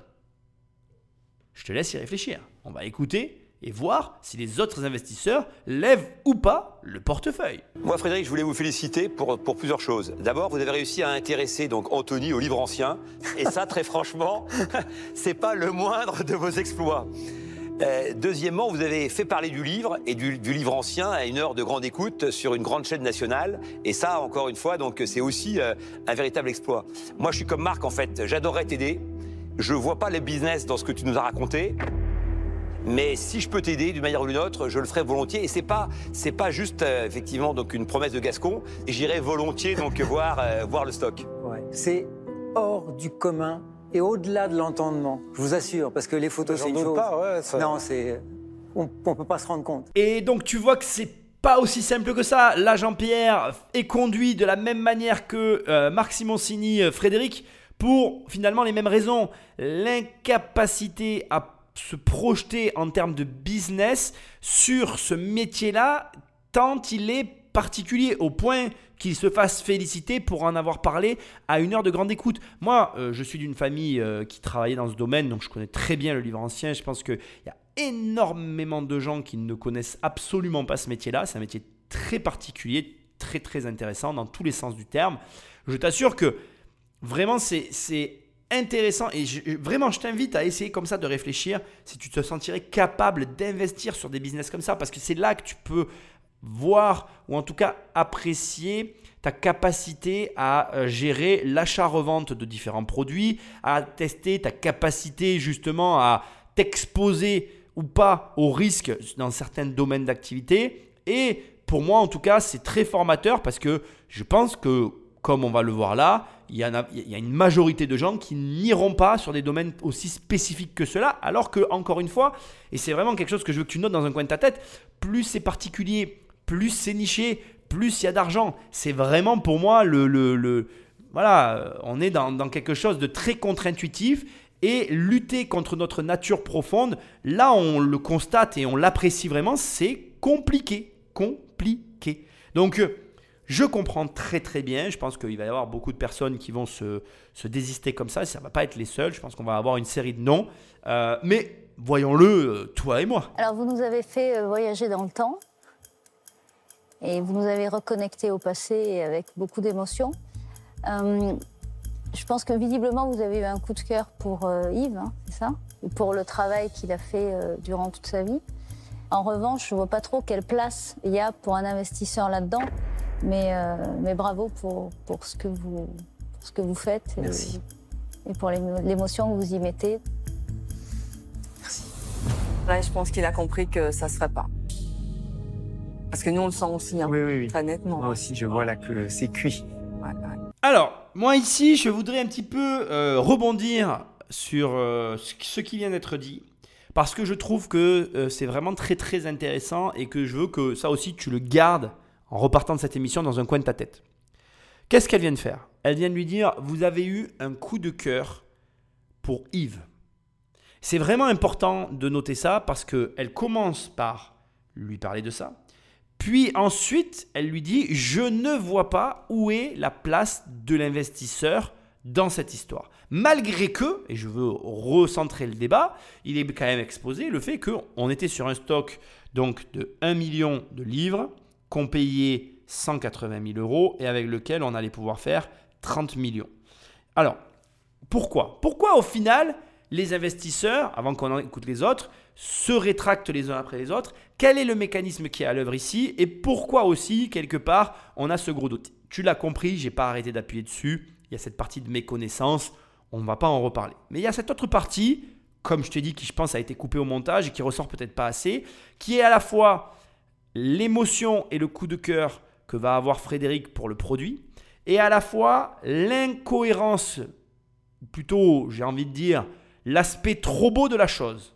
Je te laisse y réfléchir. On va écouter et voir si les autres investisseurs lèvent ou pas le portefeuille. Moi, Frédéric, je voulais vous féliciter pour, pour plusieurs choses. D'abord, vous avez réussi à intéresser donc Anthony au livre ancien, et ça, très franchement, *laughs* c'est pas le moindre de vos exploits. Euh, deuxièmement, vous avez fait parler du livre et du, livre ancien à une heure de grande écoute sur une grande chaîne nationale. Et ça, encore une fois, donc c'est aussi euh, un véritable exploit. Moi, je suis comme Marc, en fait. J'adorerais t'aider. Je vois pas le business dans ce que tu nous as raconté. Mais si je peux t'aider d'une manière ou d'une autre, je le ferai volontiers. Et c'est pas, c'est pas juste euh, effectivement donc une promesse de Gascon. J'irai volontiers donc *laughs* voir, voir le stock. C'est hors du commun et au-delà de l'entendement. Je vous assure, parce que les photos, c'est une chose. Pas, ouais, ça... Non, c'est. On ne peut pas se rendre compte. Et donc, tu vois que c'est pas aussi simple que ça. Là, Jean-Pierre est conduit de la même manière que euh, Marc Simoncini, euh, Frédéric, pour finalement les mêmes raisons. L'incapacité à se projeter en termes de business sur ce métier-là, tant il est particulier, au point qu'il se fasse féliciter pour en avoir parlé à une heure de grande écoute. Moi, euh, je suis d'une famille euh, qui travaillait dans ce domaine, donc je connais très bien le livre ancien. Je pense qu'il y a énormément de gens qui ne connaissent absolument pas ce métier-là. C'est un métier très particulier, très très intéressant dans tous les sens du terme. Je t'assure que vraiment c'est intéressant et vraiment je t'invite à essayer comme ça de réfléchir si tu te sentirais capable d'investir sur des business comme ça parce que c'est là que tu peux voir ou en tout cas apprécier ta capacité à euh, gérer l'achat-revente de différents produits, à tester ta capacité justement à t'exposer ou pas aux risques dans certains domaines d'activité. Et pour moi, en tout cas, c'est très formateur parce que je pense que, comme on va le voir là, il y, a, il y a une majorité de gens qui n'iront pas sur des domaines aussi spécifiques que cela, alors que, encore une fois, et c'est vraiment quelque chose que je veux que tu notes dans un coin de ta tête, plus c'est particulier, plus c'est niché, plus il y a d'argent. C'est vraiment pour moi le, le, voilà, on est dans, quelque chose de très contre-intuitif et lutter contre notre nature profonde, là on le constate et on l'apprécie vraiment, c'est compliqué, compliqué. Donc je comprends très très bien, je pense qu'il va y avoir beaucoup de personnes qui vont se, désister comme ça, ça ne va pas être les seuls, je pense qu'on va avoir une série de noms, euh, mais voyons-le, euh, toi et moi. Alors vous nous avez fait euh, voyager dans le temps, et vous nous avez reconnecté au passé avec beaucoup d'émotions. Euh, je pense que visiblement, vous avez eu un coup de cœur pour euh, Yves, hein, c'est ça? Et pour le travail qu'il a fait euh, durant toute sa vie. En revanche, je vois pas trop quelle place il y a pour un investisseur là-dedans. Mais, mais bravo pour, pour, ce que vous, pour ce que vous faites. Merci. Et, et pour l'émo- l'émotion que vous y mettez. Là, je pense qu'il a compris que ça se ferait pas. Parce que nous, on le sent aussi, hein, Oui, oui, oui. très nettement. Moi aussi, je vois là que c'est cuit. Ouais, ouais. Alors, moi ici, je voudrais un petit peu euh, rebondir sur euh, ce qui- ce qui vient d'être dit. Parce que je trouve que euh, c'est vraiment très très intéressant et que je veux que ça aussi tu le gardes en repartant de cette émission dans un coin de ta tête. Qu'est-ce qu'elle vient de faire? Elle vient de lui dire Vous avez eu un coup de cœur pour Yves. C'est vraiment important de noter ça parce qu'elle commence par lui parler de ça. Puis ensuite, elle lui dit Je ne vois pas où est la place de l'investisseur dans cette histoire. Malgré que, et je veux recentrer le débat, il est quand même exposé le fait qu'on était sur un stock donc de 1 million de livres qu'on payait 180 000 euros et avec lequel on allait pouvoir faire 30 millions. Alors, pourquoi? Pourquoi au final les investisseurs, avant qu'on en écoute les autres, se rétractent les uns après les autres Quel est le mécanisme qui est à l'œuvre ici Et pourquoi aussi, quelque part, on a ce gros doute? Tu l'as compris, j'ai pas arrêté d'appuyer dessus. Il y a cette partie de méconnaissance, on ne va pas en reparler. Mais il y a cette autre partie, comme je te dis, qui je pense a été coupée au montage et qui ressort peut-être pas assez, qui est à la fois l'émotion et le coup de cœur que va avoir Frédéric pour le produit, et à la fois l'incohérence, plutôt j'ai envie de dire l'aspect trop beau de la chose.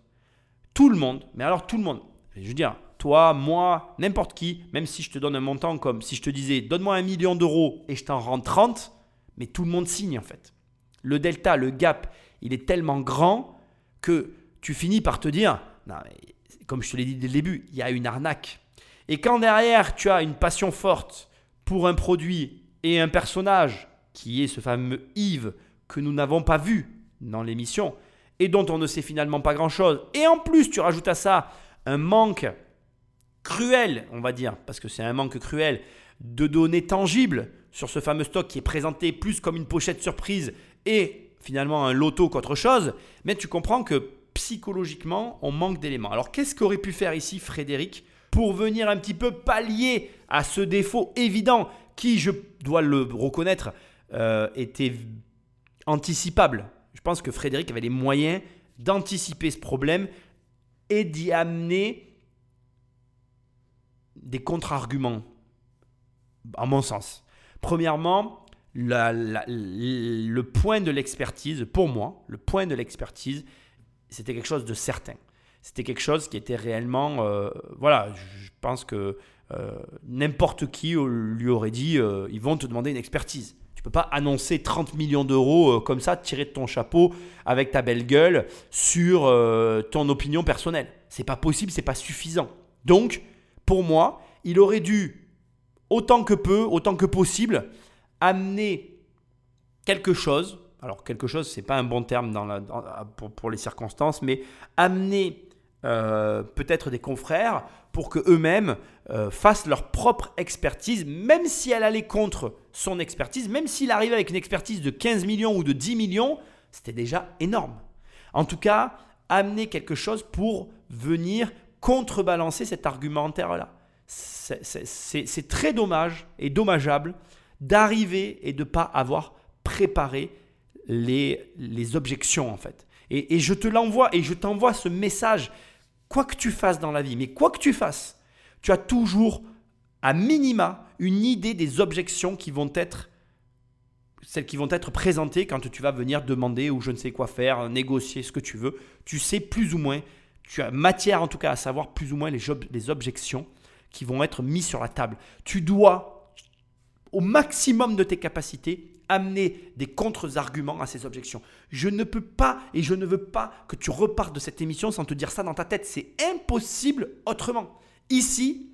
Tout le monde, mais alors tout le monde, je veux dire, toi, moi, n'importe qui, même si je te donne un montant comme si je te disais donne-moi un million d'euros et je t'en rends 30, mais tout le monde signe en fait. Le delta, le gap, il est tellement grand que tu finis par te dire, comme je te l'ai dit dès le début, il y a une arnaque. Et quand derrière, tu as une passion forte pour un produit et un personnage, qui est ce fameux Yves que nous n'avons pas vu dans l'émission, et dont on ne sait finalement pas grand-chose, et en plus tu rajoutes à ça un manque cruel, on va dire, parce que c'est un manque cruel, de données tangibles sur ce fameux stock qui est présenté plus comme une pochette surprise et finalement un loto qu'autre chose, mais tu comprends que psychologiquement, on manque d'éléments. Alors qu'est-ce qu'aurait pu faire ici Frédéric pour venir un petit peu pallier à ce défaut évident qui, je dois le reconnaître, euh, était anticipable Je pense que Frédéric avait les moyens d'anticiper ce problème et d'y amener des contre-arguments, à mon sens. Premièrement, le point de l'expertise, pour moi, le point de l'expertise, c'était quelque chose de certain. C'était quelque chose qui était réellement... euh, voilà, je pense que euh, n'importe qui lui aurait dit, euh, ils vont te demander une expertise. Pas annoncer 30 millions d'euros euh, comme ça, tirer de ton chapeau avec ta belle gueule sur euh, ton opinion personnelle. C'est pas possible, c'est pas suffisant. Donc, pour moi, il aurait dû, autant que peu, autant que possible, amener quelque chose. Alors, quelque chose, c'est pas un bon terme dans la- pour les circonstances, mais amener euh, peut-être des confrères pour que eux-mêmes euh, fassent leur propre expertise, même si elle allait contre son expertise, même s'il arrivait avec une expertise de 15 millions ou de 10 millions, c'était déjà énorme. En tout cas, amener quelque chose pour venir contrebalancer cet argumentaire-là. C'est- très dommage et dommageable d'arriver et de ne pas avoir préparé les, objections en fait. Et je te l'envoie et je t'envoie ce message, quoi que tu fasses dans la vie, mais quoi que tu fasses, tu as toujours à minima une idée des objections qui vont être celles qui vont être présentées quand tu vas venir demander ou je ne sais quoi faire, négocier ce que tu veux. Tu sais plus ou moins, tu as matière en tout cas à savoir plus ou moins les, les objections qui vont être mises sur la table. Tu dois, au maximum de tes capacités, amener des contre-arguments à ces objections. Je ne peux pas et je ne veux pas que tu repartes de cette émission sans te dire ça dans ta tête. C'est impossible autrement. Ici,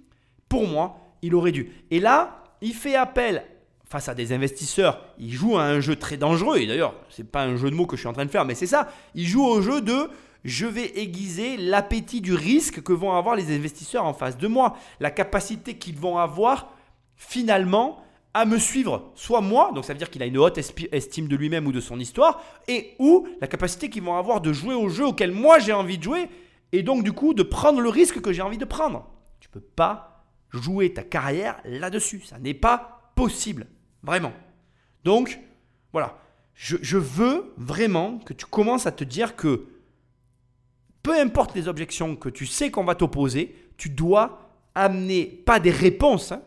pour moi, il aurait dû. Et là, il fait appel face à des investisseurs. Il joue à un jeu très dangereux. Et d'ailleurs, c'est pas un jeu de mots que je suis en train de faire, mais c'est ça. Il joue au jeu de je vais aiguiser l'appétit du risque que vont avoir les investisseurs en face de moi. La capacité qu'ils vont avoir finalement à me suivre, soit moi, donc ça veut dire qu'il a une haute estime de lui-même ou de son histoire, et ou la capacité qu'ils vont avoir de jouer au jeu auquel moi j'ai envie de jouer, et donc du coup de prendre le risque que j'ai envie de prendre. Tu peux pas jouer ta carrière là-dessus. Ça n'est pas possible. Vraiment. Donc, voilà. Je, je veux vraiment que tu commences à te dire que peu importe les objections que tu sais qu'on va t'opposer, tu dois amener, pas des réponses, hein,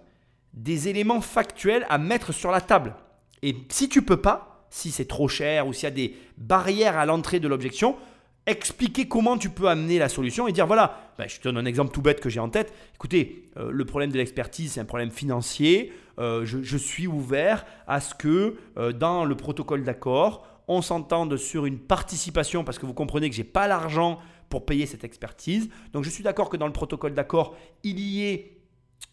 des éléments factuels à mettre sur la table. Et si tu peux pas, si c'est trop cher ou s'il y a des barrières à l'entrée de l'objection, expliquer comment tu peux amener la solution et dire voilà, ben, je te donne un exemple tout bête que j'ai en tête. Écoutez, euh, le problème de l'expertise, c'est un problème financier. Euh, je, je suis ouvert à ce que euh, dans le protocole d'accord, on s'entende sur une participation parce que vous comprenez que j'ai pas l'argent pour payer cette expertise. Donc je suis d'accord que dans le protocole d'accord, il y ait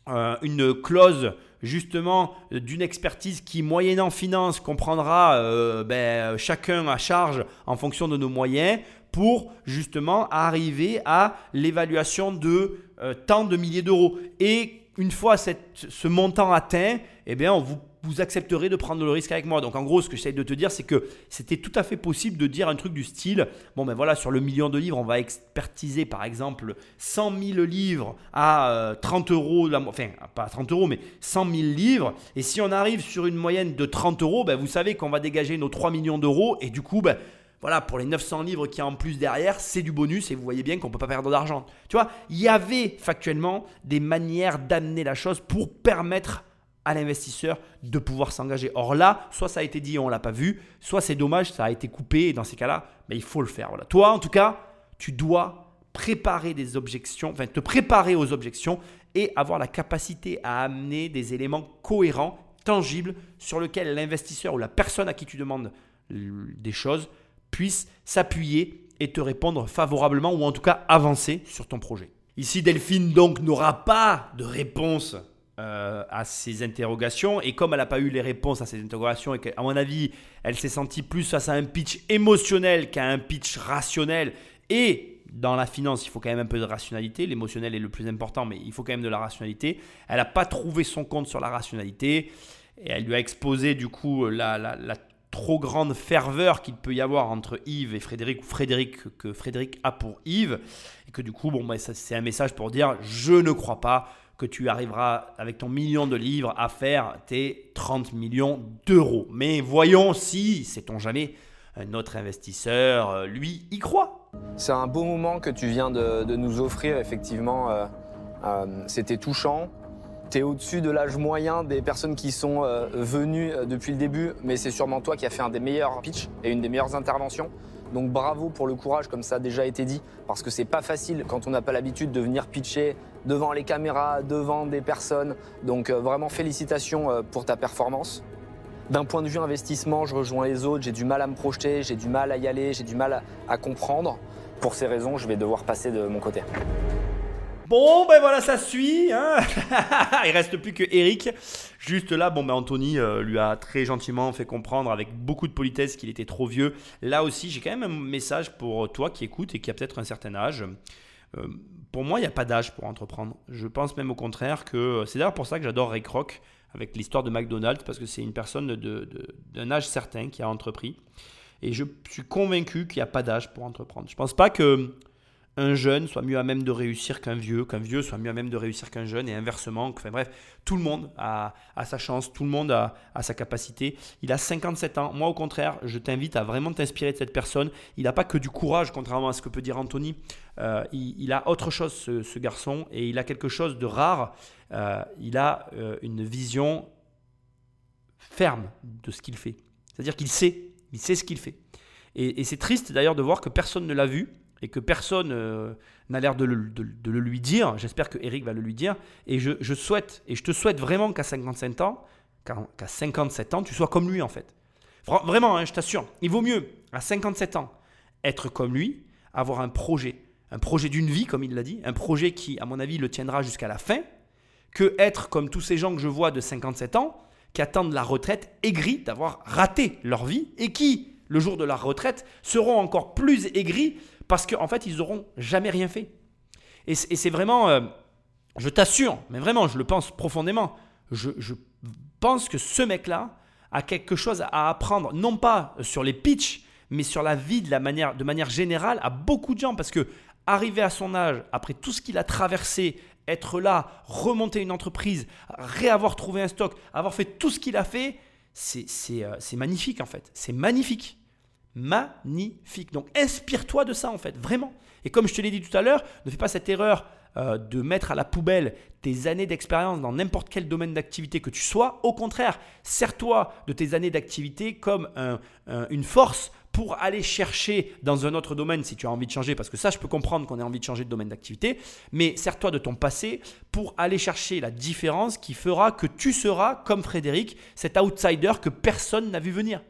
euh, une clause justement d'une expertise qui, moyennant finance, comprendra euh, ben, chacun à charge en fonction de nos moyens pour justement arriver à l'évaluation de euh, tant de milliers d'euros. Et une fois ce montant atteint, eh bien, on vous vous accepterez de prendre le risque avec moi. Donc en gros, ce que j'essaie de te dire, c'est que c'était tout à fait possible de dire un truc du style, bon ben voilà, sur le million de livres, on va expertiser par exemple 100 000 livres à 30 euh, euros, enfin pas 30 euros, mais 100 000 livres. Et si on arrive sur une moyenne de 30 euros, ben, vous savez qu'on va dégager nos 3 millions d'euros. Et du coup, ben, voilà, pour les 900 livres qui y a en plus derrière, c'est du bonus et vous voyez bien qu'on ne peut pas perdre d'argent. Tu vois, il y avait factuellement des manières d'amener la chose pour permettre à l'investisseur de pouvoir s'engager. Or là, soit ça a été dit et on l'a pas vu, soit c'est dommage, ça a été coupé et dans ces cas-là, mais il faut le faire. Toi, en tout cas, tu dois préparer des objections, enfin te préparer aux objections et avoir la capacité à amener des éléments cohérents, tangibles, sur lesquels l'investisseur ou la personne à qui tu demandes des choses puisse s'appuyer et te répondre favorablement ou en tout cas avancer sur ton projet. Ici, Delphine donc n'aura pas de réponse euh, à ces interrogations. Et comme elle n'a pas eu les réponses à ces interrogations, et qu'à mon avis, elle s'est sentie plus face à un pitch émotionnel qu'à un pitch rationnel, et dans la finance, il faut quand même un peu de rationalité. L'émotionnel est le plus important, mais il faut quand même de la rationalité. Elle n'a pas trouvé son compte sur la rationalité. Et elle lui a exposé du coup la, la, trop grande ferveur qu'il peut y avoir entre Yves et Frédéric, ou Frédéric que Frédéric a pour Yves. Et que du coup, bon, bah, c'est un message pour dire je ne crois pas que tu arriveras avec ton million de livres à faire tes 30 millions d'euros. Mais voyons si, sait-on jamais, notre investisseur, euh, lui, y croit. C'est un beau moment que tu viens de, nous offrir, effectivement. Euh, euh, c'était touchant. Tu es au-dessus de l'âge moyen des personnes qui sont venues depuis le début, mais c'est sûrement toi qui as fait un des meilleurs pitchs et une des meilleures interventions. Donc bravo pour le courage, comme ça a déjà été dit, parce que c'est pas facile quand on n'a pas l'habitude de venir pitcher devant les caméras, devant des personnes. Donc euh, vraiment félicitations euh, pour ta performance. D'un point de vue investissement, je rejoins les autres, j'ai du mal à me projeter, j'ai du mal à y aller, j'ai du mal à comprendre. Pour ces raisons, je vais devoir passer de mon côté. Bon, ben voilà, ça suit. Hein *laughs* Il reste plus que Eric. Juste là, bon, ben Anthony euh, lui a très gentiment fait comprendre avec beaucoup de politesse qu'il était trop vieux. Là aussi, j'ai quand même un message pour toi qui écoute et qui a peut-être un certain âge. Euh, pour moi, il n'y a pas d'âge pour entreprendre. Je pense même au contraire que c'est d'ailleurs pour ça que j'adore Ray Kroc avec l'histoire de McDonald's parce que c'est une personne d'un âge certain qui a entrepris. Et je suis convaincu qu'il n'y a pas d'âge pour entreprendre. Je ne pense pas que un jeune soit mieux à même de réussir qu'un vieux, qu'un vieux soit mieux à même de réussir qu'un jeune, et inversement. Enfin bref, tout le monde a, sa chance, tout le monde a, sa capacité. Il a 57 ans. Moi, au contraire, je t'invite à vraiment t'inspirer de cette personne. Il n'a pas que du courage, contrairement à ce que peut dire Anthony. Euh, il, a autre chose, ce, garçon, et il a quelque chose de rare. Euh, il a euh, une vision ferme de ce qu'il fait. C'est-à-dire qu'il sait, il sait ce qu'il fait. et c'est triste d'ailleurs de voir que personne ne l'a vu et que personne euh, n'a l'air de, le lui dire, j'espère que Eric va le lui dire, et je, souhaite, et je te souhaite vraiment qu'à 57 ans, qu'à 57 ans, tu sois comme lui en fait. Vraiment, hein, je t'assure, il vaut mieux à 57 ans être comme lui, avoir un projet, un projet d'une vie, comme il l'a dit, un projet qui, à mon avis, le tiendra jusqu'à la fin, que être comme tous ces gens que je vois de 57 ans, qui attendent la retraite aigris d'avoir raté leur vie et qui, le jour de la retraite, seront encore plus aigris parce qu'en fait, ils n'auront jamais rien fait. Et c'est vraiment, euh, je t'assure, mais vraiment, je le pense profondément, je, pense que ce mec-là a quelque chose à apprendre, non pas sur les pitchs, mais sur la vie de, manière, de manière générale à beaucoup de gens, parce que arriver à son âge, après tout ce qu'il a traversé, être là, remonter une entreprise, réavoir trouvé un stock, avoir fait tout ce qu'il a fait, c'est euh, c'est magnifique en fait. C'est magnifique. Magnifique. Donc inspire-toi de ça en fait, vraiment. Et comme je te l'ai dit tout à l'heure, ne fais pas cette erreur euh, de mettre à la poubelle tes années d'expérience dans n'importe quel domaine d'activité que tu sois. Au contraire, sers-toi de tes années d'activité comme une force pour aller chercher dans un autre domaine si tu as envie de changer, parce que ça, je peux comprendre qu'on ait envie de changer de domaine d'activité, mais sers-toi de ton passé pour aller chercher la différence qui fera que tu seras, comme Frédéric, cet outsider que personne n'a vu venir.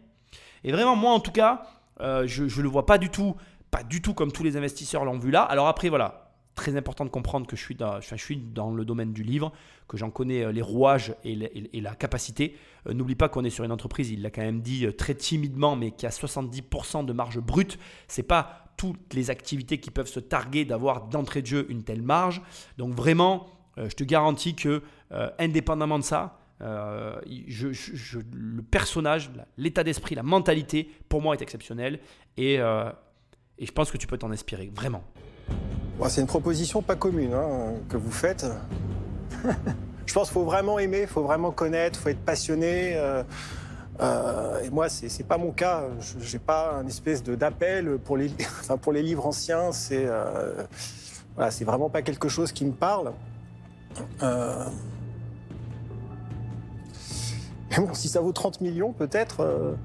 Et vraiment, moi en tout cas, euh, je ne le vois pas du tout, pas du tout comme tous les investisseurs l'ont vu là. Alors après, voilà, très important de comprendre que je suis dans, le domaine du livre, que j'en connais euh, les rouages et, la capacité. Euh, n'oublie pas qu'on est sur une entreprise, il l'a quand même dit très timidement, mais qui a 70% de marge brute. C'est pas toutes les activités qui peuvent se targuer d'avoir d'entrée de jeu une telle marge. Donc vraiment, je te garantis que indépendamment de ça, je, le personnage, l'état d'esprit, la mentalité, pour moi est exceptionnel et, et je pense que tu peux t'en inspirer, vraiment c'est une proposition pas commune hein, que vous faites. *laughs* Je pense qu'il faut vraiment aimer, il faut vraiment connaître, il faut être passionné. Euh, euh, et moi, c'est n'est pas mon cas. Je n'ai pas un espèce d'appel *laughs* pour les, livres anciens. C'est euh, voilà, vraiment pas quelque chose qui me parle. Euh, mais bon, si ça vaut 30 millions, peut-être.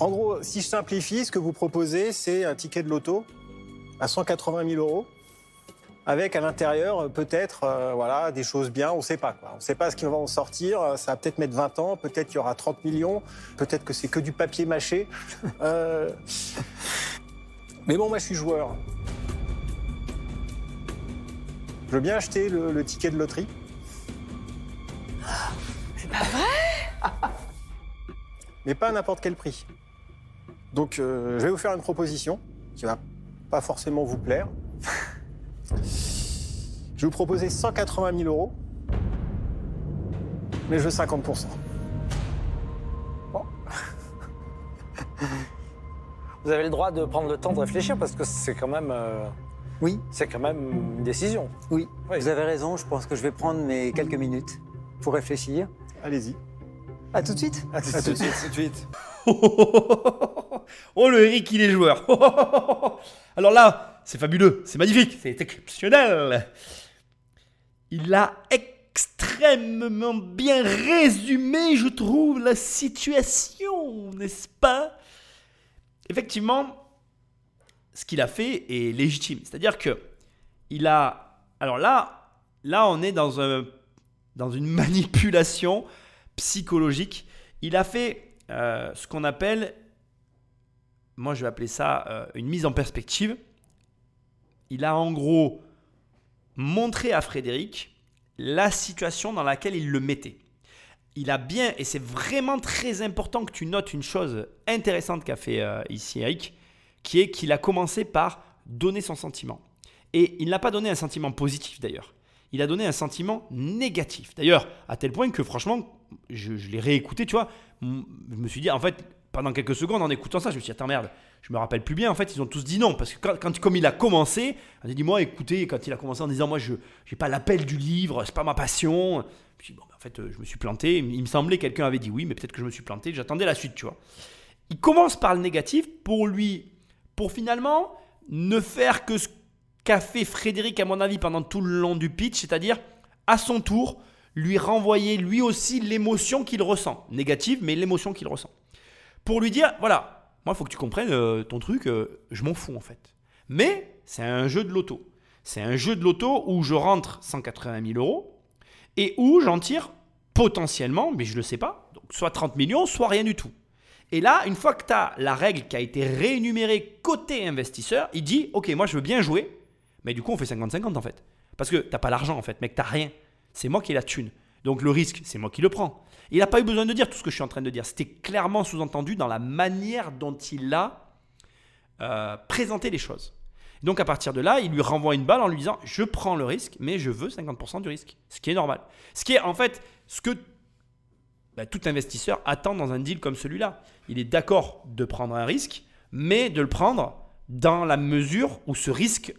En gros, si je simplifie, ce que vous proposez, c'est un ticket de loto à 180 000 euros, avec à l'intérieur peut-être euh, voilà, des choses bien, on ne sait pas. On ne sait pas ce qui va en sortir, ça va peut-être mettre 20 ans, peut-être qu'il y aura 30 millions, peut-être que c'est que du papier mâché. Euh, *laughs* mais bon, moi je suis joueur. Je veux bien acheter le, ticket de loterie. Pas vrai Mais pas à n'importe quel prix. Donc euh, je vais vous faire une proposition qui va pas forcément vous plaire. *laughs* Je vais vous proposer 180 000 euros, mais je veux 50% Vous avez le droit de prendre le temps de réfléchir parce que c'est quand même. Euh, oui. C'est quand même une décision. Oui. Vous avez raison. Je pense que je vais prendre mes quelques minutes pour réfléchir. Allez-y. À tout de suite. À tout, de suite. Tout de suite. *laughs* oh le Eric, il est joueur. *laughs* Alors là, c'est fabuleux, c'est magnifique, c'est exceptionnel. Il a extrêmement bien résumé, je trouve, la situation, n'est-ce pas? Effectivement, ce qu'il a fait est légitime. C'est-à-dire que il a. Alors là, là, on est dans, un, dans une *laughs* manipulation psychologique. Il a fait euh, ce qu'on appelle moi je vais appeler ça euh, une mise en perspective. Il a en gros montré à Frédéric la situation dans laquelle il le mettait. Il a bien, et c'est vraiment très important que tu notes une chose intéressante qu'a fait euh, ici Eric, qui est qu'il a commencé par donner son sentiment. Et il n'a pas donné un sentiment positif d'ailleurs. Il a donné un sentiment négatif. D'ailleurs, à tel point que franchement, je, je l'ai réécouté, tu vois, je me suis dit, en fait, pendant quelques secondes en écoutant ça, je me suis dit, attends merde, je me rappelle plus bien. En fait, ils ont tous dit non. Parce que quand, comme il a commencé, il a dit, moi, écoutez, quand il a commencé en disant, moi, je n'ai pas l'appel du livre, c'est pas ma passion. Bon, en fait, euh, je me suis planté. Il me semblait quelqu'un avait dit oui, mais peut-être que je me suis planté. J'attendais la suite, tu vois. Il commence par le négatif pour lui, pour finalement ne faire que ce qu'a fait Frédéric, à mon avis, pendant tout le long du pitch, c'est-à-dire, à son tour, lui renvoyer lui aussi l'émotion qu'il ressent. Négative, mais l'émotion qu'il ressent pour lui dire voilà, moi, il faut que tu comprennes euh, ton truc, euh, je m'en fous en fait. Mais c'est un jeu de loto. C'est un jeu de loto où je rentre 180 000 euros et où j'en tire potentiellement, mais je ne le sais pas, donc soit 30 millions, soit rien du tout. Et là, une fois que tu as la règle qui a été réénumérée côté investisseur, il dit Ok, moi je veux bien jouer, mais du coup on fait 50-50 en fait. Parce que tu n'as pas l'argent en fait, mec, tu n'as rien. C'est moi qui ai la thune. Donc le risque, c'est moi qui le prends. Il n'a pas eu besoin de dire tout ce que je suis en train de dire. C'était clairement sous-entendu dans la manière dont il a euh, présenté les choses. Donc à partir de là, il lui renvoie une balle en lui disant je prends le risque, mais je veux 50% du risque. Ce qui est normal. Ce qui est en fait ce que bah, tout investisseur attend dans un deal comme celui-là. Il est d'accord de prendre un risque, mais de le prendre dans la mesure où ce risque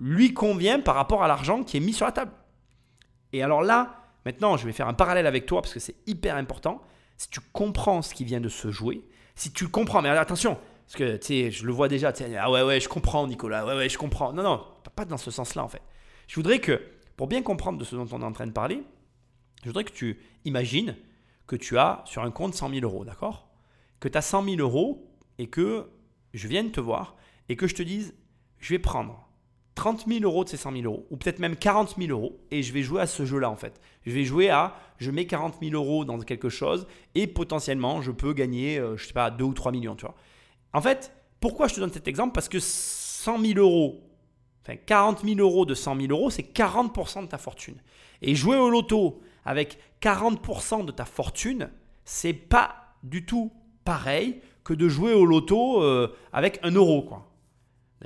lui convient par rapport à l'argent qui est mis sur la table. Et alors là, maintenant, je vais faire un parallèle avec toi parce que c'est hyper important. Si tu comprends ce qui vient de se jouer, si tu comprends, mais attention, parce que tu sais, je le vois déjà, tu sais, ah ouais, ouais, je comprends, Nicolas, ouais, ouais, je comprends. Non, non, pas dans ce sens-là en fait. Je voudrais que, pour bien comprendre de ce dont on est en train de parler, je voudrais que tu imagines que tu as sur un compte 100 000 euros, d'accord? Que tu as 100 000 euros et que je vienne te voir et que je te dise, je vais prendre 30 000 euros de ces 100 000 euros, ou peut-être même 40 000 euros, et je vais jouer à ce jeu-là en fait. Je vais jouer à, je mets 40 000 euros dans quelque chose, et potentiellement je peux gagner, euh, je sais pas, 2 ou 3 millions, tu vois. En fait, pourquoi je te donne cet exemple? Parce que 100 000 euros, enfin 40 000 euros de 100 000 euros, c'est 40% de ta fortune. Et jouer au loto avec 40% de ta fortune, c'est pas du tout pareil que de jouer au loto euh, avec un euro, quoi.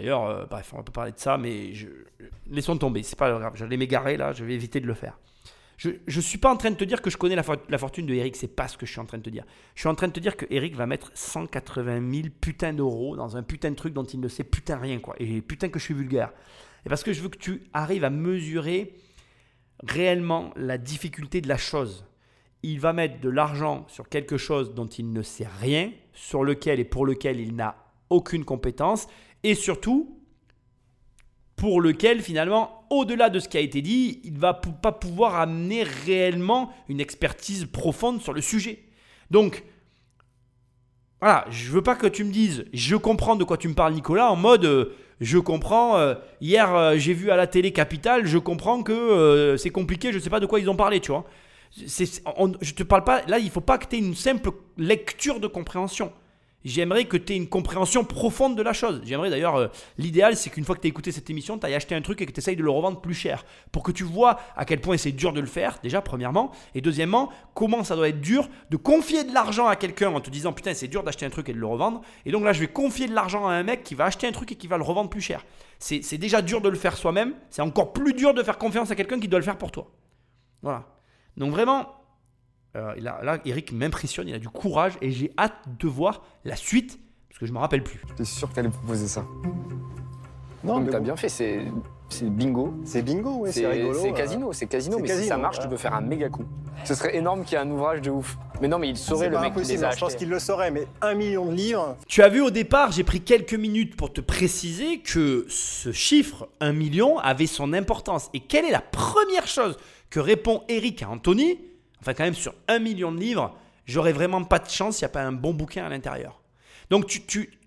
D'ailleurs, euh, bref, on va pas parler de ça, mais laissons tomber, c'est pas grave. J'allais m'égarer là, je vais éviter de le faire. Je ne suis pas en train de te dire que je connais la, la fortune de Eric, c'est pas ce que je suis en train de te dire. Je suis en train de te dire que Eric va mettre 180 000 putains d'euros dans un putain de truc dont il ne sait putain rien, quoi. Et putain que je suis vulgaire. Et parce que je veux que tu arrives à mesurer réellement la difficulté de la chose. Il va mettre de l'argent sur quelque chose dont il ne sait rien, sur lequel et pour lequel il n'a aucune compétence, et surtout pour lequel finalement, au-delà de ce qui a été dit, il ne va pas pouvoir amener réellement une expertise profonde sur le sujet. Donc, voilà, je veux pas que tu me dises, je comprends de quoi tu me parles Nicolas, en mode, euh, je comprends, euh, hier euh, j'ai vu à la télé Capital, je comprends que c'est compliqué, je ne sais pas de quoi ils ont parlé, tu vois. je te parle pas, là il faut pas que tu aies une simple lecture de compréhension. J'aimerais que tu aies une compréhension profonde de la chose. J'aimerais d'ailleurs, euh, l'idéal, c'est qu'une fois que tu as écouté cette émission, tu ailles acheté un truc et que tu essayes de le revendre plus cher. Pour que tu vois à quel point c'est dur de le faire, déjà, premièrement. Et deuxièmement, comment ça doit être dur de confier de l'argent à quelqu'un en te disant putain, c'est dur d'acheter un truc et de le revendre. Et donc là, je vais confier de l'argent à un mec qui va acheter un truc et qui va le revendre plus cher. C'est déjà dur de le faire soi-même. C'est encore plus dur de faire confiance à quelqu'un qui doit le faire pour toi. Voilà. Donc vraiment, euh, là, Eric m'impressionne, il a du courage et j'ai hâte de voir la suite parce que je me rappelle plus. J'étais sûr que tu allais proposer ça? Non, mais t'as bien fait, c'est bingo. C'est bingo, ouais, c'est rigolo. C'est casino, c'est casino, mais si ça marche, tu peux faire un méga coup. Ce serait énorme qu'il y ait un ouvrage de ouf. Mais non, mais il saurait le mec qui les a Je pense qu'il le saurait, mais un million de livres. Tu as vu au départ, j'ai pris quelques minutes pour te préciser que ce chiffre, un million, avait son importance. Et quelle est la première chose que répond Eric à Anthony? Enfin quand même sur un million de livres, j'aurais vraiment pas de chance s'il n'y a pas un bon bouquin à l'intérieur. Donc tu,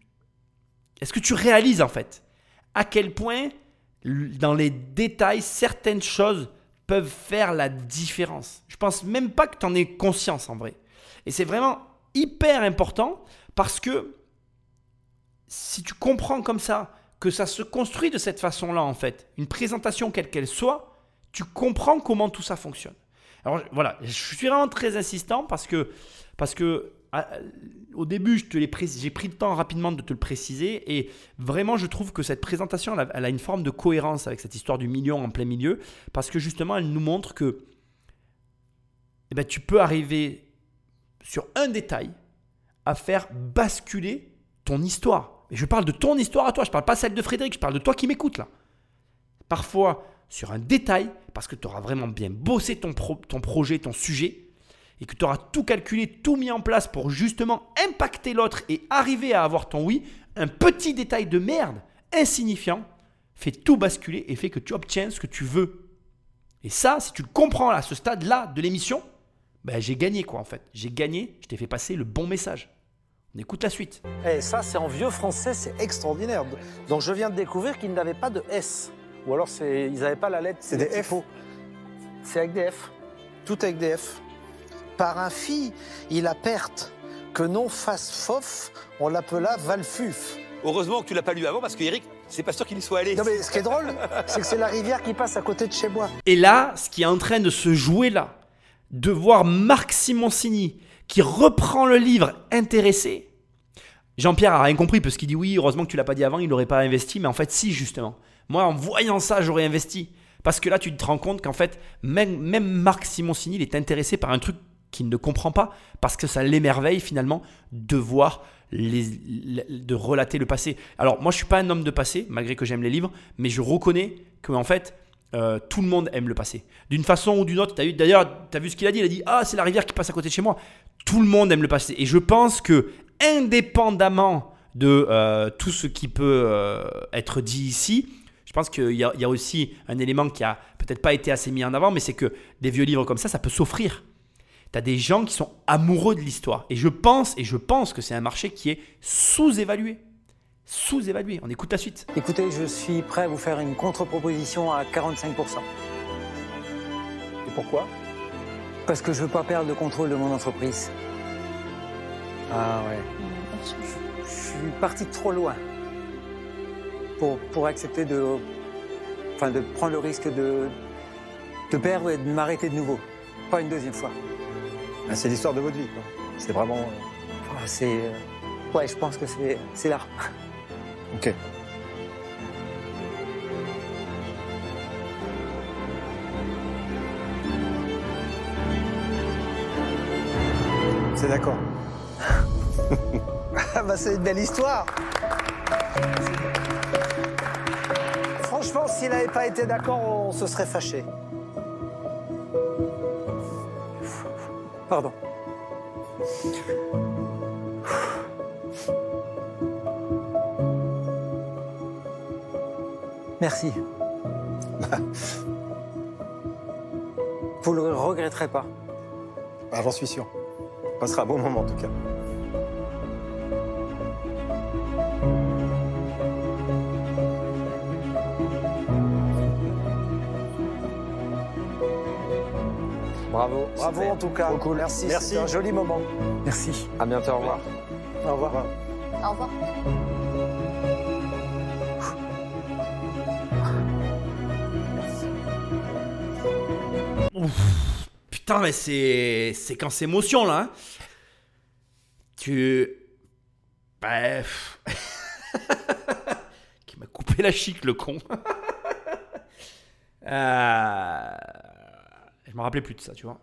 est-ce que tu réalises en fait à quel point dans les détails certaines choses peuvent faire la différence? Je pense même pas que tu en aies conscience en vrai. Et c'est vraiment hyper important parce que si tu comprends comme ça que ça se construit de cette façon-là en fait, une présentation quelle qu'elle soit, tu comprends comment tout ça fonctionne. Alors voilà, je suis vraiment très insistant parce que, parce que au début, j'ai pris le temps rapidement de te le préciser et vraiment, je trouve que cette présentation, elle a, une forme de cohérence avec cette histoire du million en plein milieu parce que justement, elle nous montre que eh ben, tu peux arriver sur un détail à faire basculer ton histoire. Et je parle de ton histoire à toi, je ne parle pas celle de Frédéric, je parle de toi qui m'écoutes là. Parfois, sur un détail, parce que tu auras vraiment bien bossé ton, projet, ton sujet, et que tu auras tout calculé, tout mis en place pour justement impacter l'autre et arriver à avoir ton oui, un petit détail de merde insignifiant fait tout basculer et fait que tu obtiens ce que tu veux. Et ça, si tu le comprends à ce stade-là de l'émission, ben j'ai gagné quoi en fait. J'ai gagné, je t'ai fait passer le bon message. On écoute la suite. Et eh, ça, c'est en vieux français, c'est extraordinaire. Donc je viens de découvrir qu'il n'avait pas de S. Ou alors ils n'avaient pas la lettre. C'est des F. C'est avec des F. Tout avec des F. Par un fi, il a perte. Que non fasse fof, on l'appela Valfuf. Heureusement que tu l'as pas lu avant parce qu'Eric, c'est pas sûr qu'il y soit allé. Non mais ce qui est drôle, c'est que c'est la rivière qui passe à côté de chez moi. Et là, ce qui est en train de se jouer là, de voir Marc Simoncini qui reprend le livre intéressé. Jean-Pierre a rien compris parce qu'il dit oui, heureusement que tu l'as pas dit avant, il n'aurait pas investi, mais en fait si justement. Moi, en voyant ça, j'aurais investi. Parce que là, tu te rends compte qu'en fait, même, Marc Simoncini, il est intéressé par un truc qu'il ne comprend pas, parce que ça l'émerveille finalement de voir de relater le passé. Alors moi je suis pas un homme de passé, malgré que j'aime les livres, mais je reconnais que en fait euh, tout le monde aime le passé. D'une façon ou d'une autre, t'as vu- d'ailleurs, tu as vu ce qu'il a dit? Il a dit Ah, c'est la rivière qui passe à côté de chez moi. Tout le monde aime le passé. Et je pense que, indépendamment de euh, tout ce qui peut euh, être dit ici, je pense qu'il y, a- il y a aussi un élément qui a peut-être pas été assez mis en avant, mais c'est que des vieux livres comme ça, ça peut s'offrir. Tu as des gens qui sont amoureux de l'histoire. Et je pense, et je pense que c'est un marché qui est sous-évalué. Sous-évalué. On écoute la suite. Écoutez, je suis prêt à vous faire une contre-proposition à 45%. Et pourquoi? Parce que je veux pas perdre le contrôle de mon entreprise. Ah ouais. Je suis parti de trop loin pour, pour accepter de, enfin, de prendre le risque de, de perdre et de m'arrêter de nouveau. Pas une deuxième fois. Ah, c'est l'histoire de votre vie, quoi. C'est vraiment. euh, Ah, C'est, euh, ouais, je pense que c'est, c'est là. Ok. C'est d'accord. *laughs* Ah bah c'est une belle histoire. Franchement, s'il n'avait pas été d'accord, on se serait fâché. Pardon. Merci. Vous le regretterez pas. Ah, J'en suis sûr. On passera un bon moment en tout cas. Bravo. Bravo en tout cas. Trop cool. Merci, Merci. un joli moment. Merci. À bientôt, au revoir. Au revoir. Au revoir. Putain, mais c'est séquence émotion là. hein. Tu. Bref. *laughs* Qui m'a coupé la chic, le con. *laughs* Euh, Je me rappelais plus de ça, tu vois.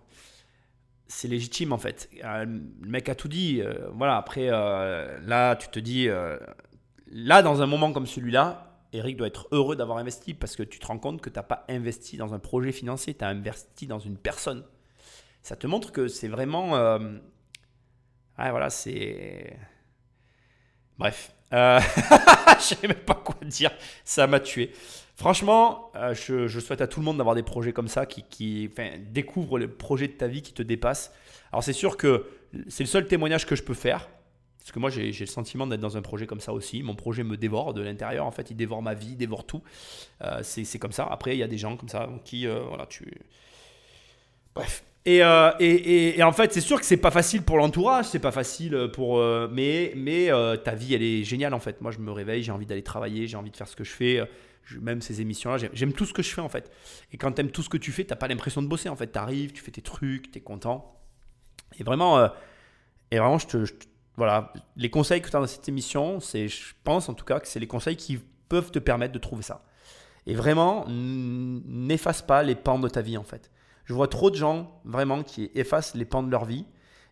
C'est légitime en fait. Euh, Le mec a tout dit. euh, voilà, après, euh, là, tu te dis. Là, dans un moment comme celui-là, Eric doit être heureux d'avoir investi parce que tu te rends compte que tu n'as pas investi dans un projet financier, tu as investi dans une personne. Ça te montre que c'est vraiment. Ouais, voilà, c'est. Bref. Euh, *laughs* Je sais même pas quoi dire. Ça m'a tué. Franchement, euh, je, souhaite à tout le monde d'avoir des projets comme ça qui, découvrent le projet de ta vie qui te dépasse. Alors, c'est sûr que c'est le seul témoignage que je peux faire. Parce que moi, j'ai le sentiment d'être dans un projet comme ça aussi. Mon projet me dévore de l'intérieur. En fait, il dévore ma vie, il dévore tout. Euh, c'est c'est comme ça. Après, il y a des gens comme ça qui, euh, voilà, tu. Bref. Et, euh, et, en fait, c'est sûr que c'est pas facile pour l'entourage, c'est pas facile pour. euh, mais euh, ta vie, elle est géniale en fait. Moi, je me réveille, j'ai envie d'aller travailler, j'ai envie de faire ce que je fais. euh, je- même ces émissions-là, j'aime- tout ce que je fais en fait. Et quand t'aimes tout ce que tu fais, t'as pas l'impression de bosser en fait. T'arrives, tu fais tes trucs, t'es content. Et vraiment, euh, et vraiment, je te, voilà, les conseils que tu as dans cette émission, c'est, je pense en tout cas que c'est les conseils qui peuvent te permettre de trouver ça. Et vraiment, n'efface pas les pans de ta vie en fait. Je vois trop de gens vraiment qui effacent les pans de leur vie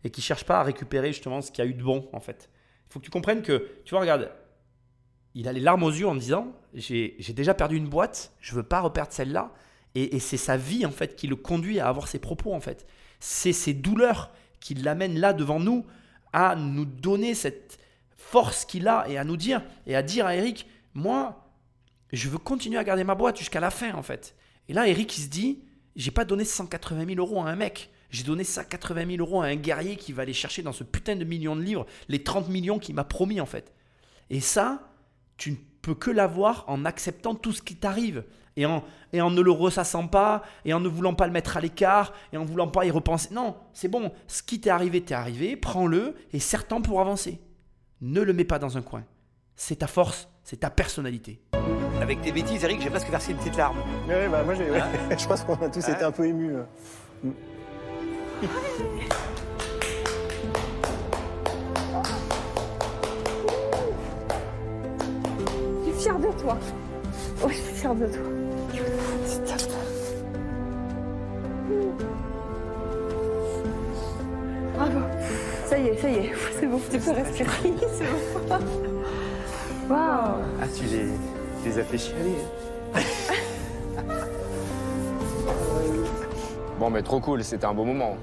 et qui cherchent pas à récupérer justement ce qu'il y a eu de bon en fait. Il faut que tu comprennes que, tu vois, regarde, il a les larmes aux yeux en disant j'ai déjà perdu une boîte, je veux pas reperdre celle-là. Et, et c'est sa vie en fait qui le conduit à avoir ses propos en fait. C'est ses douleurs qui l'amènent là devant nous à nous donner cette force qu'il a et à nous dire et à dire à Eric moi je veux continuer à garder ma boîte jusqu'à la fin en fait. Et là Eric il se dit j'ai pas donné 180 000 euros à un mec. J'ai donné 180 000 euros à un guerrier qui va aller chercher dans ce putain de million de livres les 30 millions qu'il m'a promis en fait. Et ça, tu ne peux que l'avoir en acceptant tout ce qui t'arrive et en, ne le ressassant pas et en ne voulant pas le mettre à l'écart et en voulant pas y repenser. Non, c'est bon, ce qui t'est arrivé, t'est arrivé, prends-le et serre-t'en pour avancer. Ne le mets pas dans un coin. C'est ta force, c'est ta personnalité. Avec tes bêtises, Eric, j'ai presque versé une petite larme. Ouais, bah, moi, j'ai- ouais. *laughs* je pense qu'on a tous été un peu émus. euh. Je suis fière de toi. Oh, je suis fière de toi. Bravo. Ça y est. ça y est, *laughs* c'est bon, tu peux respirer, *laughs* c'est bon. Waouh Ah, tu les, tu les as fait chialer. *laughs* Bon, mais trop cool, c'était un beau moment.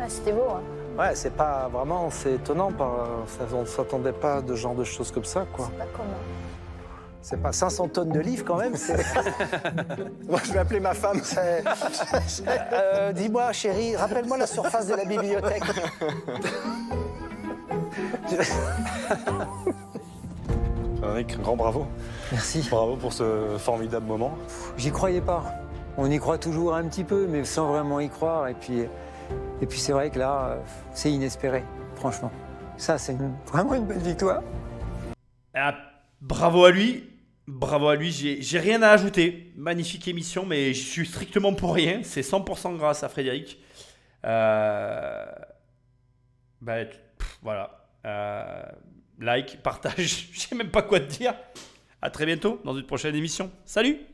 Ah, C'était beau. hein. Ouais, c'est pas vraiment, c'est étonnant. On ne s'attendait pas de ce genre de choses comme ça, quoi. Pas commun. C'est pas 500 tonnes de livres quand même. c'est- *laughs* Moi, je vais appeler ma femme. c'est- *laughs* Euh, Dis-moi, chérie, rappelle-moi la surface de la bibliothèque. Grand bravo. Merci. Bravo pour ce formidable moment. J'y croyais pas. On y croit toujours un petit peu, mais sans vraiment y croire. Et puis, et puis c'est vrai que là, c'est inespéré, franchement. Ça, c'est vraiment une belle victoire. Ah, bravo à lui. Bravo à lui. J'ai j'ai rien à ajouter. Magnifique émission, mais je suis strictement pour rien. C'est 100% grâce à Frédéric. Euh, bah, pff, voilà. Euh, like, partage. *laughs* Je sais même pas quoi te dire. À très bientôt dans une prochaine émission. Salut